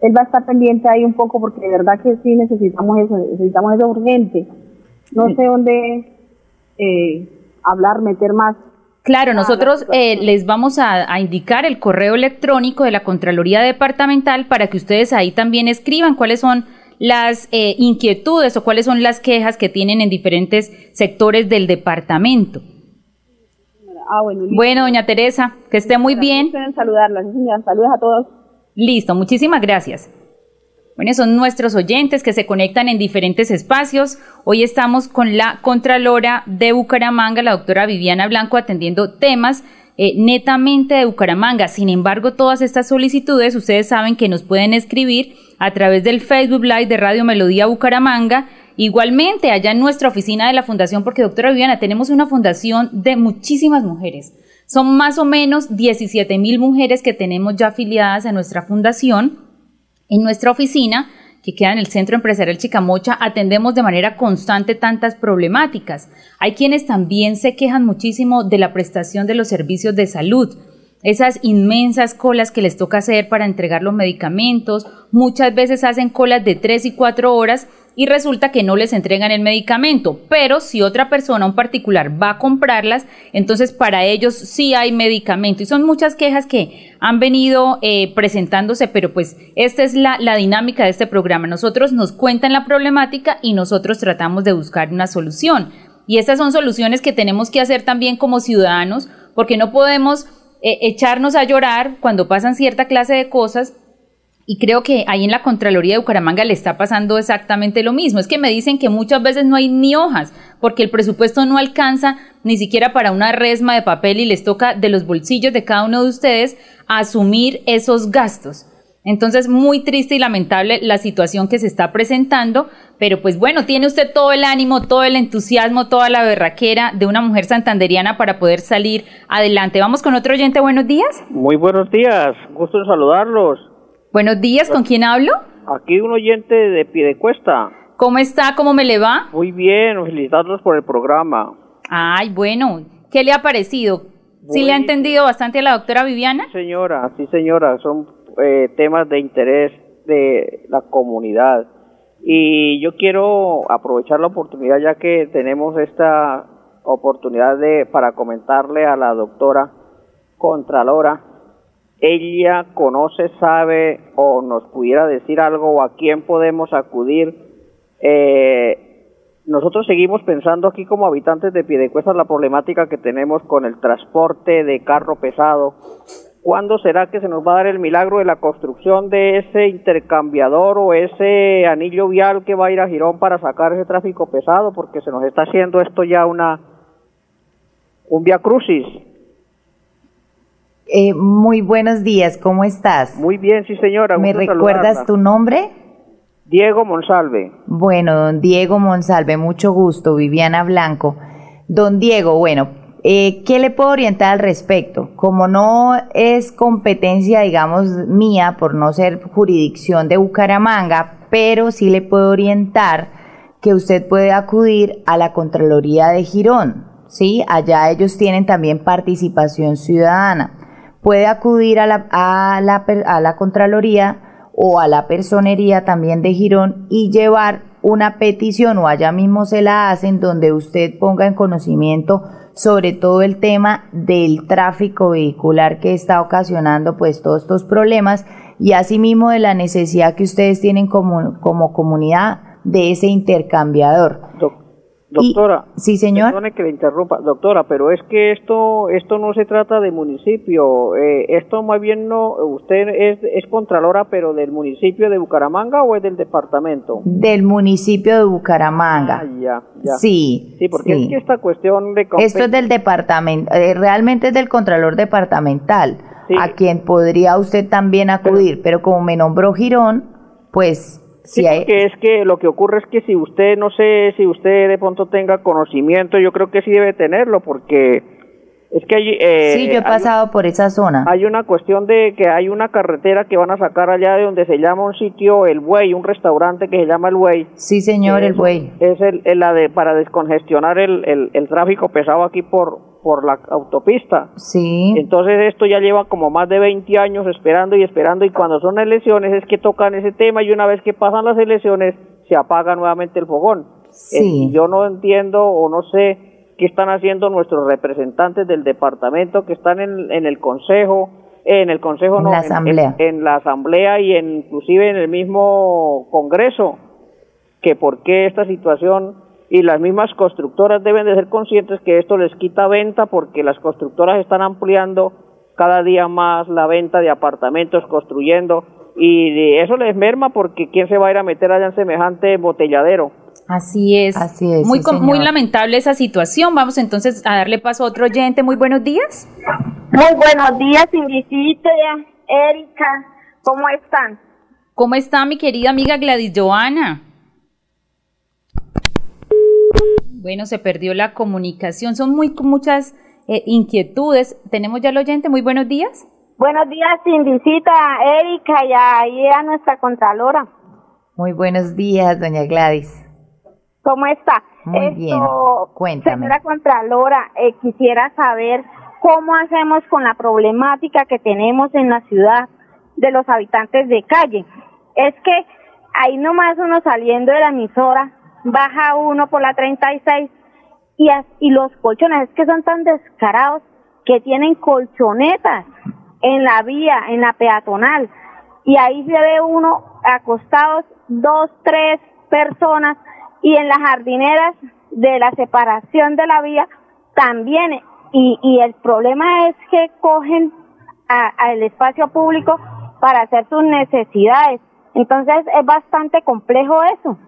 Él va a estar pendiente ahí un poco porque de verdad que sí necesitamos eso, necesitamos eso urgente. No sé dónde eh, hablar, meter más Claro, nosotros eh, les vamos a, indicar el correo electrónico de la Contraloría Departamental para que ustedes ahí también escriban cuáles son las eh, inquietudes o cuáles son las quejas que tienen en diferentes sectores del departamento. Ah, bueno, bueno, doña Teresa, que esté muy bien. Saludarla. Saludos a todos. Listo, muchísimas gracias. Bueno, son nuestros oyentes que se conectan en diferentes espacios. Hoy estamos con la Contralora de Bucaramanga, la doctora Viviana Blanco, atendiendo temas eh, netamente de Bucaramanga. Sin embargo, todas estas solicitudes, ustedes saben que nos pueden escribir a través del Facebook Live de Radio Melodía Bucaramanga. Igualmente, allá en nuestra oficina de la Fundación, porque doctora Viviana, tenemos una fundación de muchísimas mujeres. Son más o menos 17 mil mujeres que tenemos ya afiliadas a nuestra fundación en nuestra oficina, que queda en el Centro Empresarial Chicamocha, atendemos de manera constante tantas problemáticas. Hay quienes también se quejan muchísimo de la prestación de los servicios de salud esas inmensas colas que les toca hacer para entregar los medicamentos, muchas veces hacen colas de 3 y 4 horas y resulta que no les entregan el medicamento, pero si otra persona, un particular, va a comprarlas, entonces para ellos sí hay medicamento. Y son muchas quejas que han venido eh, presentándose, pero pues esta es la, la dinámica de este programa. Nosotros nos cuentan la problemática y nosotros tratamos de buscar una solución. Y estas son soluciones que tenemos que hacer también como ciudadanos, porque no podemos eh, echarnos a llorar cuando pasan cierta clase de cosas Y creo que ahí en la Contraloría de Bucaramanga le está pasando exactamente lo mismo. Es que me dicen que muchas veces no hay ni hojas, porque el presupuesto no alcanza ni siquiera para una resma de papel y les toca de los bolsillos de cada uno de ustedes asumir esos gastos. Entonces, muy triste y lamentable la situación que se está presentando, pero pues bueno, tiene usted todo el ánimo, todo el entusiasmo, toda la berraquera de una mujer santanderiana para poder salir adelante. Vamos con otro oyente, buenos días. Muy buenos días, gusto en saludarlos. Buenos días, ¿con quién hablo? Aquí un oyente de Piedecuesta. ¿Cómo está? ¿Cómo me le va? Muy bien, felicitarlos por el programa. Ay, bueno, ¿qué le ha parecido? ¿Sí le ha entendido bastante a la doctora Viviana? Señora, sí señora, son eh, temas de interés de la comunidad. Y yo quiero aprovechar la oportunidad ya que tenemos esta oportunidad de para comentarle a la doctora Contralora ella conoce, sabe o nos pudiera decir algo o a quién podemos acudir. Eh, nosotros seguimos pensando aquí como habitantes de Piedecuesta la problemática que tenemos con el transporte de carro pesado. ¿Cuándo será que se nos va a dar el milagro de la construcción de ese intercambiador o ese anillo vial que va a ir a Girón para sacar ese tráfico pesado? Porque se nos está haciendo esto ya una un via crucis. Eh, muy buenos días, ¿cómo estás? Muy bien, sí señora. ¿Me recuerdas tu nombre? Diego Monsalve. Bueno, don Diego Monsalve, mucho gusto, Viviana Blanco. Don Diego, bueno, eh, ¿qué le puedo orientar al respecto? Como no es competencia, digamos, mía, por no ser jurisdicción de Bucaramanga, pero sí le puedo orientar que usted puede acudir a la Contraloría de Girón, ¿sí? Allá ellos tienen también participación ciudadana puede acudir a la, a la, a la Contraloría o a la Personería también de Girón y llevar una petición o allá mismo se la hacen donde usted ponga en conocimiento sobre todo el tema del tráfico vehicular que está ocasionando pues todos estos problemas y asimismo de la necesidad que ustedes tienen como, como comunidad de ese intercambiador. Doctora, sí, señor. Perdone que le interrumpa, doctora, pero es que esto esto no se trata de municipio, eh, esto más bien no, usted es, es contralora, pero del municipio de Bucaramanga o es del departamento? Del municipio de Bucaramanga. Ah, ya, ya. Sí. Sí, porque es que esta cuestión de esto es del departamento, eh, realmente es del contralor departamental, a quien podría usted también acudir, pero como me nombró Girón, pues Sí, es que lo que ocurre es que si usted, no sé si usted de pronto tenga conocimiento, yo creo que sí debe tenerlo, porque es que hay... Eh, sí, yo he pasado por esa zona. Hay una cuestión de que hay una carretera que van a sacar allá de donde se llama un sitio El Buey, un restaurante que se llama El Buey. Sí, señor, El Buey. Es el, la de para descongestionar el, el, el tráfico pesado aquí por, por la autopista. Sí. Entonces esto ya lleva como más de 20 años esperando y esperando y cuando son elecciones es que tocan ese tema y una vez que pasan las elecciones se apaga nuevamente el fogón. Sí. Eh, yo no entiendo o no sé qué están haciendo nuestros representantes del departamento que están en, en el consejo, en el consejo en no, la asamblea. En, la asamblea y en, inclusive en el mismo congreso, que por qué esta situación y las mismas constructoras deben de ser conscientes que esto les quita venta porque las constructoras están ampliando cada día más la venta de apartamentos, construyendo y eso les merma porque quién se va a ir a meter allá en semejante botelladero. Así es. Así es. Muy, muy lamentable esa situación. Vamos entonces a darle paso a otro oyente. Muy buenos días. Muy buenos días, Invicite, Erika. ¿Cómo están? ¿Cómo está mi querida amiga Gladys Joana? Bueno, se perdió la comunicación. Son muy muchas eh, inquietudes. Tenemos ya el oyente. Muy buenos días. Buenos días, Indicita, Erika y a nuestra Contralora. Muy buenos días, doña Gladys. ¿Cómo está? Muy bien. Cuéntame. Señora Contralora, eh, quisiera saber cómo hacemos con la problemática que tenemos en la ciudad de los habitantes de calle. Es que ahí nomás uno saliendo de la emisora baja uno por la 36 y, y los colchones es que son tan descarados que tienen colchonetas en la vía, en la peatonal y ahí se ve uno acostados dos, tres personas y en las jardineras de la separación de la vía también y, y el problema es que cogen al espacio público para hacer sus necesidades. Entonces es bastante complejo eso.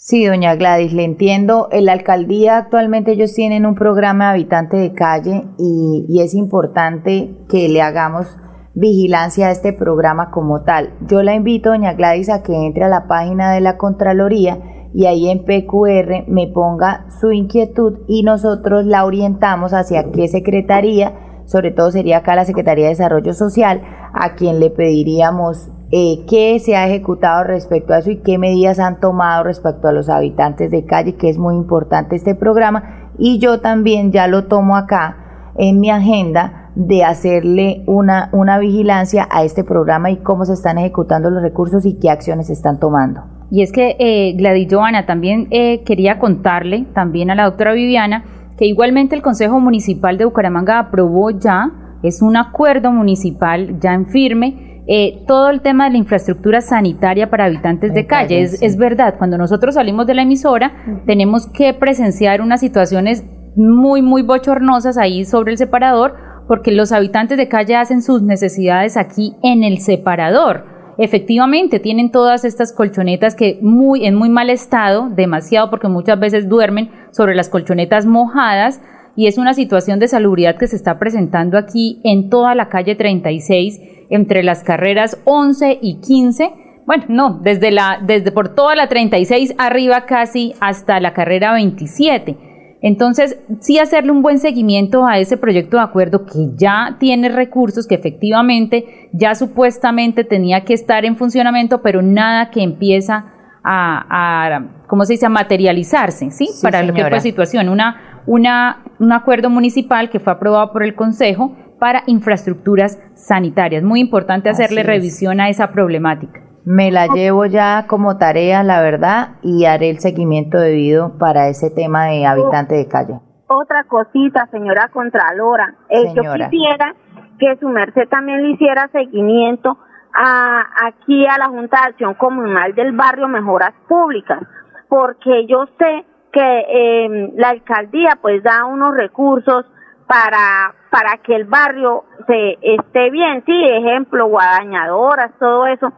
Sí, doña Gladys, le entiendo. En la alcaldía actualmente ellos tienen un programa habitante de calle y, y es importante que le hagamos vigilancia a este programa como tal. Yo la invito, doña Gladys, a que entre a la página de la Contraloría y ahí en PQR me ponga su inquietud y nosotros la orientamos hacia qué secretaría, sobre todo sería acá la Secretaría de Desarrollo Social, a quien le pediríamos eh, qué se ha ejecutado respecto a eso y qué medidas han tomado respecto a los habitantes de calle, que es muy importante este programa. Y yo también ya lo tomo acá en mi agenda de hacerle una, una vigilancia a este programa y cómo se están ejecutando los recursos y qué acciones se están tomando. Y es que, eh, Gladys Joana, también eh, quería contarle también a la doctora Viviana que igualmente el Consejo Municipal de Bucaramanga aprobó ya, es un acuerdo municipal ya en firme, eh, todo el tema de la infraestructura sanitaria para habitantes de calle. Es, es, verdad, cuando nosotros salimos de la emisora, tenemos que presenciar unas situaciones muy, muy bochornosas ahí sobre el separador porque los habitantes de calle hacen sus necesidades aquí en el separador. Efectivamente, tienen todas estas colchonetas que muy en muy mal estado, demasiado porque muchas veces duermen sobre las colchonetas mojadas y es una situación de salubridad que se está presentando aquí en toda la calle 36 entre las carreras 11 y 15. Bueno, no, desde la desde por toda la 36 arriba casi hasta la carrera 27 entonces, sí hacerle un buen seguimiento a ese proyecto de acuerdo que ya tiene recursos, que efectivamente ya supuestamente tenía que estar en funcionamiento, pero nada que empieza a, a ¿cómo se dice?, a materializarse, ¿sí? Para lo que fue situación. Una, una, un acuerdo municipal que fue aprobado por el Consejo para infraestructuras sanitarias. Muy importante hacerle revisión a esa problemática. Me la llevo ya como tarea, la verdad, y haré el seguimiento debido para ese tema de habitante de calle. Otra cosita, señora Contralora. Eh, yo quisiera que su merced también le hiciera seguimiento a, aquí a la Junta de Acción Comunal del Barrio Mejoras Públicas, porque yo sé que eh, la alcaldía pues da unos recursos para para que el barrio se esté bien, sí, ejemplo, guadañadoras, todo eso,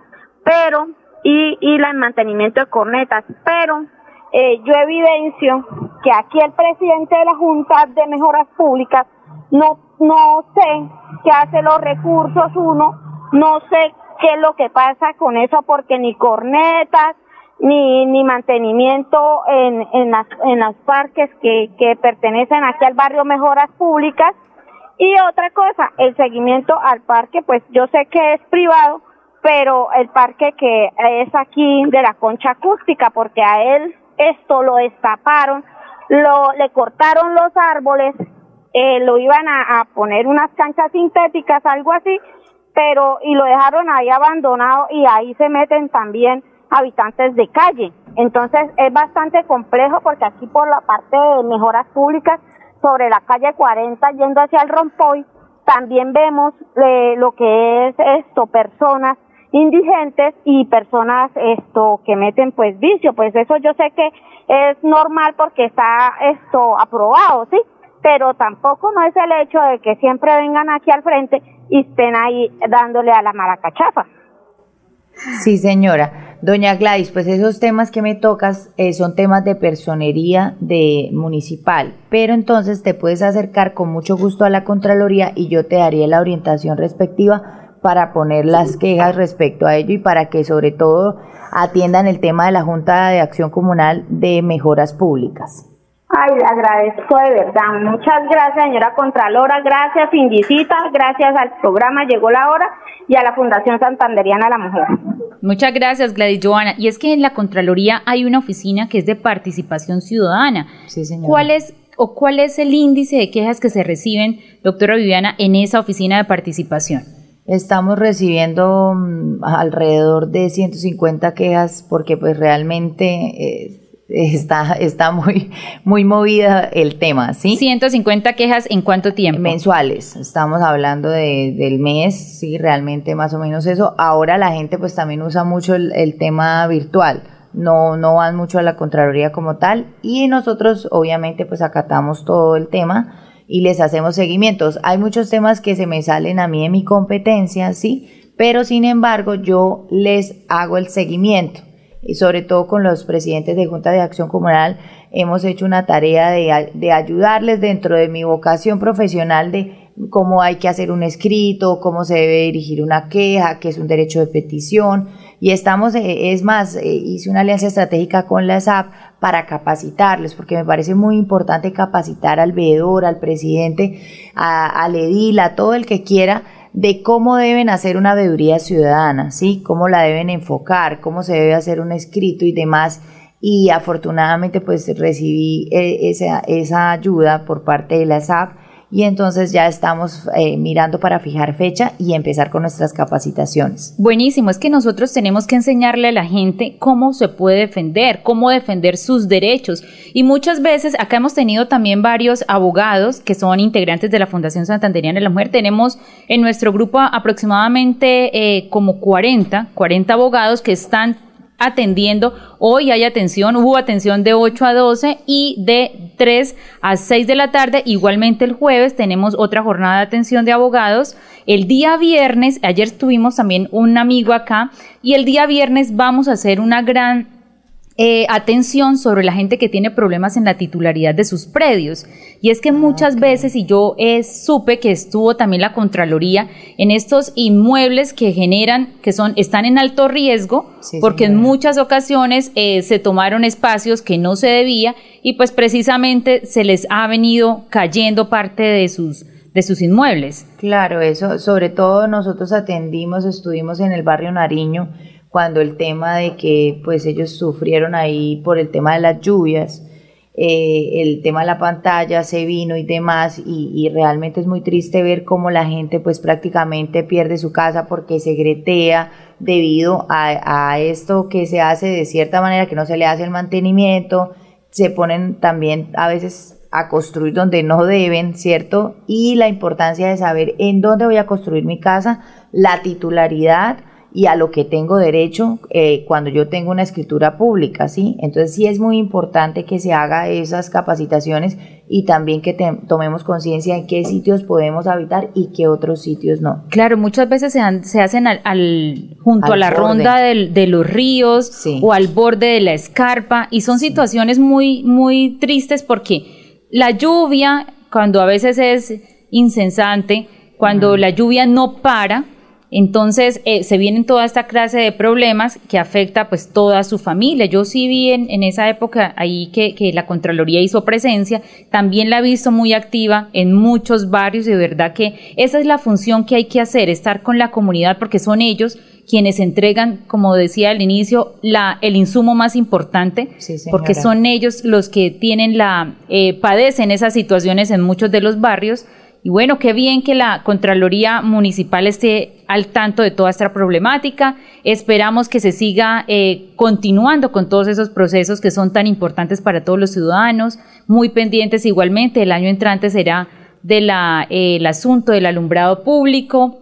pero, y, y el mantenimiento de cornetas, pero eh, yo evidencio que aquí el presidente de la Junta de Mejoras Públicas no, no sé qué hace los recursos uno, no sé qué es lo que pasa con eso porque ni cornetas, ni, ni mantenimiento en, en, las, en los parques que, que pertenecen aquí al barrio Mejoras Públicas. Y otra cosa, el seguimiento al parque, pues yo sé que es privado, pero el parque que es aquí de la concha acústica, porque a él esto lo destaparon, lo, le cortaron los árboles, eh, lo iban a, a, poner unas canchas sintéticas, algo así, pero y lo dejaron ahí abandonado y ahí se meten también habitantes de calle. Entonces es bastante complejo porque aquí por la parte de mejoras públicas sobre la calle 40 yendo hacia el Rompoy, también vemos eh, lo que es esto, personas indigentes y personas esto que meten pues vicio, pues eso yo sé que es normal porque está esto aprobado, ¿sí? Pero tampoco no es el hecho de que siempre vengan aquí al frente y estén ahí dándole a la maracachafa. Sí, señora. Doña Gladys, pues esos temas que me tocas eh, son temas de personería de municipal, pero entonces te puedes acercar con mucho gusto a la Contraloría y yo te daría la orientación respectiva para poner las quejas respecto a ello y para que sobre todo atiendan el tema de la Junta de Acción Comunal de Mejoras Públicas. Ay, le agradezco de verdad. Muchas gracias, señora Contralora. Gracias, Indicita. Gracias al programa Llegó la Hora y a la Fundación Santanderiana de la Mujer. Muchas gracias, Gladys Joana. Y es que en la Contraloría hay una oficina que es de participación ciudadana. Sí, señora. ¿Cuál es o cuál es el índice de quejas que se reciben, doctora Viviana, en esa oficina de participación? Estamos recibiendo mm, alrededor de 150 quejas porque pues realmente eh, está, está muy, muy movida el tema, ¿sí? 150 quejas en cuánto tiempo? Mensuales, estamos hablando de, del mes, sí, realmente más o menos eso. Ahora la gente pues también usa mucho el, el tema virtual, no, no van mucho a la Contraloría como tal y nosotros obviamente pues acatamos todo el tema y les hacemos seguimientos. Hay muchos temas que se me salen a mí en mi competencia, ¿sí? pero sin embargo yo les hago el seguimiento y sobre todo con los presidentes de Junta de Acción Comunal hemos hecho una tarea de, de ayudarles dentro de mi vocación profesional de cómo hay que hacer un escrito, cómo se debe dirigir una queja, qué es un derecho de petición. Y estamos, eh, es más, eh, hice una alianza estratégica con la SAP para capacitarles, porque me parece muy importante capacitar al veedor, al presidente, a, al edil, a todo el que quiera, de cómo deben hacer una veeduría ciudadana, ¿sí? Cómo la deben enfocar, cómo se debe hacer un escrito y demás. Y afortunadamente, pues recibí eh, esa, esa ayuda por parte de la SAP y entonces ya estamos eh, mirando para fijar fecha y empezar con nuestras capacitaciones. Buenísimo, es que nosotros tenemos que enseñarle a la gente cómo se puede defender, cómo defender sus derechos. Y muchas veces acá hemos tenido también varios abogados que son integrantes de la Fundación Santanderiana de la Mujer. Tenemos en nuestro grupo aproximadamente eh, como 40, 40 abogados que están atendiendo. Hoy hay atención, hubo atención de 8 a 12 y de 3 a 6 de la tarde. Igualmente el jueves tenemos otra jornada de atención de abogados. El día viernes, ayer tuvimos también un amigo acá y el día viernes vamos a hacer una gran eh, atención sobre la gente que tiene problemas en la titularidad de sus predios. Y es que muchas veces, y yo eh, supe que estuvo también la Contraloría en estos inmuebles que generan, que son, están en alto riesgo, porque en muchas ocasiones eh, se tomaron espacios que no se debía y pues precisamente se les ha venido cayendo parte de sus de sus inmuebles. Claro, eso, sobre todo nosotros atendimos, estuvimos en el barrio Nariño, cuando el tema de que pues ellos sufrieron ahí por el tema de las lluvias, eh, el tema de la pantalla se vino y demás y, realmente es muy triste ver cómo la gente pues prácticamente pierde su casa porque se gretea debido a, a esto que se hace de cierta manera que no se le hace el mantenimiento, se ponen también a veces a construir donde no deben, ¿cierto? Y la importancia de saber en dónde voy a construir mi casa, la titularidad, y a lo que tengo derecho eh, cuando yo tengo una escritura pública, ¿sí? Entonces sí es muy importante que se haga esas capacitaciones y también que tomemos conciencia en qué sitios podemos habitar y qué otros sitios no. Claro, muchas veces se, se hacen al, junto a la ronda de los ríos o al borde de la escarpa y son situaciones muy, muy tristes porque la lluvia, cuando a veces es insensante, cuando la lluvia no para, entonces eh, se vienen toda esta clase de problemas que afecta pues toda su familia. Yo sí vi en, en esa época ahí que, que, la Contraloría hizo presencia, también la he visto muy activa en muchos barrios y de verdad que esa es la función que hay que hacer, estar con la comunidad porque son ellos quienes entregan, como decía al inicio, la, el insumo más importante, porque son ellos los que tienen la, eh, padecen esas situaciones en muchos de los barrios y bueno, qué bien que la Contraloría Municipal esté al tanto de toda esta problemática. Esperamos que se siga eh, continuando con todos esos procesos que son tan importantes para todos los ciudadanos, muy pendientes igualmente. El año entrante será del eh, asunto del alumbrado público,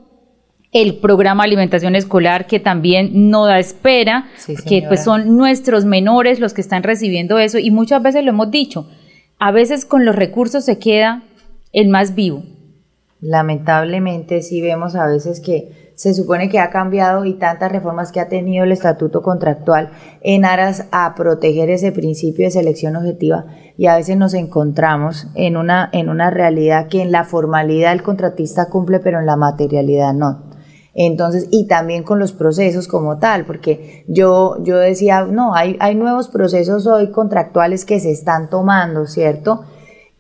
el programa alimentación escolar que también no da espera, que pues son nuestros menores los que están recibiendo eso y muchas veces lo hemos dicho, a veces con los recursos se queda el más vivo. Lamentablemente sí vemos a veces que se supone que ha cambiado y tantas reformas que ha tenido el estatuto contractual en aras a proteger ese principio de selección objetiva y a veces nos encontramos en una, en una realidad que en la formalidad el contratista cumple pero en la materialidad no. Entonces, y también con los procesos como tal, porque yo, yo decía, no, hay, hay nuevos procesos hoy contractuales que se están tomando, ¿cierto?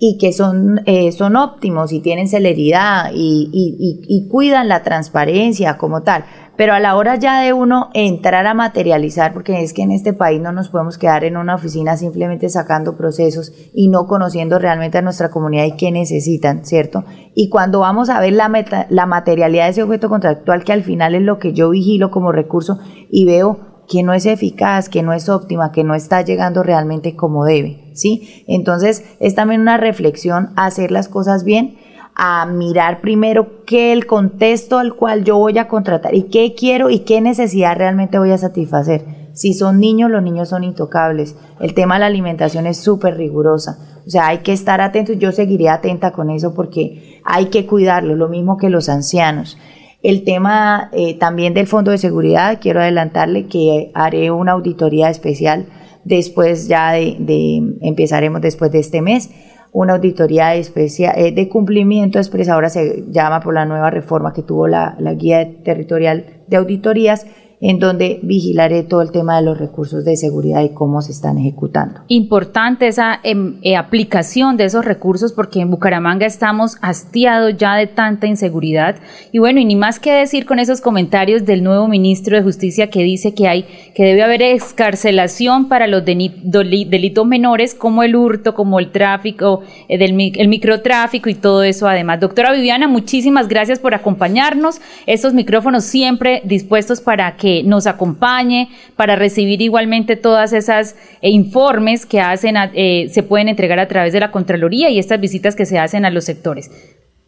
Y que son, eh, son óptimos y tienen celeridad y, y, y, cuidan la transparencia como tal. Pero a la hora ya de uno entrar a materializar, porque es que en este país no nos podemos quedar en una oficina simplemente sacando procesos y no conociendo realmente a nuestra comunidad y qué necesitan, ¿cierto? Y cuando vamos a ver la, meta, la materialidad de ese objeto contractual, que al final es lo que yo vigilo como recurso y veo que no es eficaz, que no es óptima, que no está llegando realmente como debe, ¿sí? Entonces es también una reflexión hacer las cosas bien, a mirar primero qué el contexto al cual yo voy a contratar y qué quiero y qué necesidad realmente voy a satisfacer. Si son niños, los niños son intocables. El tema de la alimentación es súper rigurosa. O sea, hay que estar atentos. Yo seguiré atenta con eso porque hay que cuidarlo, lo mismo que los ancianos. El tema eh, también del Fondo de Seguridad, quiero adelantarle que haré una auditoría especial después ya de, de empezaremos después de este mes una auditoría especial eh, de cumplimiento expresa, ahora se llama por la nueva reforma que tuvo la, la guía territorial de auditorías, en donde vigilaré todo el tema de los recursos de seguridad y cómo se están ejecutando. Importante esa em, eh, aplicación de esos recursos porque en Bucaramanga estamos hastiados ya de tanta inseguridad. Y bueno, y ni más que decir con esos comentarios del nuevo ministro de Justicia que dice que hay que debe haber excarcelación para los delitos menores como el hurto, como el tráfico, eh, del el microtráfico y todo eso además. Doctora Viviana, muchísimas gracias por acompañarnos. Estos micrófonos siempre dispuestos para que nos acompañe, para recibir igualmente todas esas eh, informes que hacen, eh, se pueden entregar a través de la Contraloría y estas visitas que se hacen a los sectores.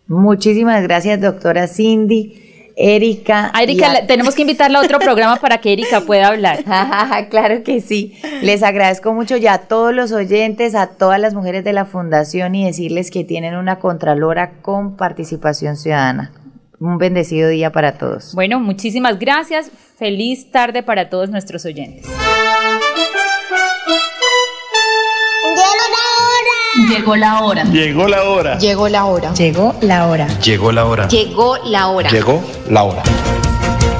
Muchísimas gracias, doctora Cindy. Erika. Erika, tenemos que invitarla a otro [LAUGHS] programa para que Erika pueda hablar. [LAUGHS] claro que sí. Les agradezco mucho ya a todos los oyentes, a todas las mujeres de la Fundación y decirles que tienen una Contralora con participación ciudadana. Un bendecido día para todos. Bueno, muchísimas gracias. Feliz tarde para todos nuestros oyentes. Llegó la hora. Llegó la hora. Llegó la hora. Llegó la hora. Llegó la hora. Llegó la hora. Llegó la hora.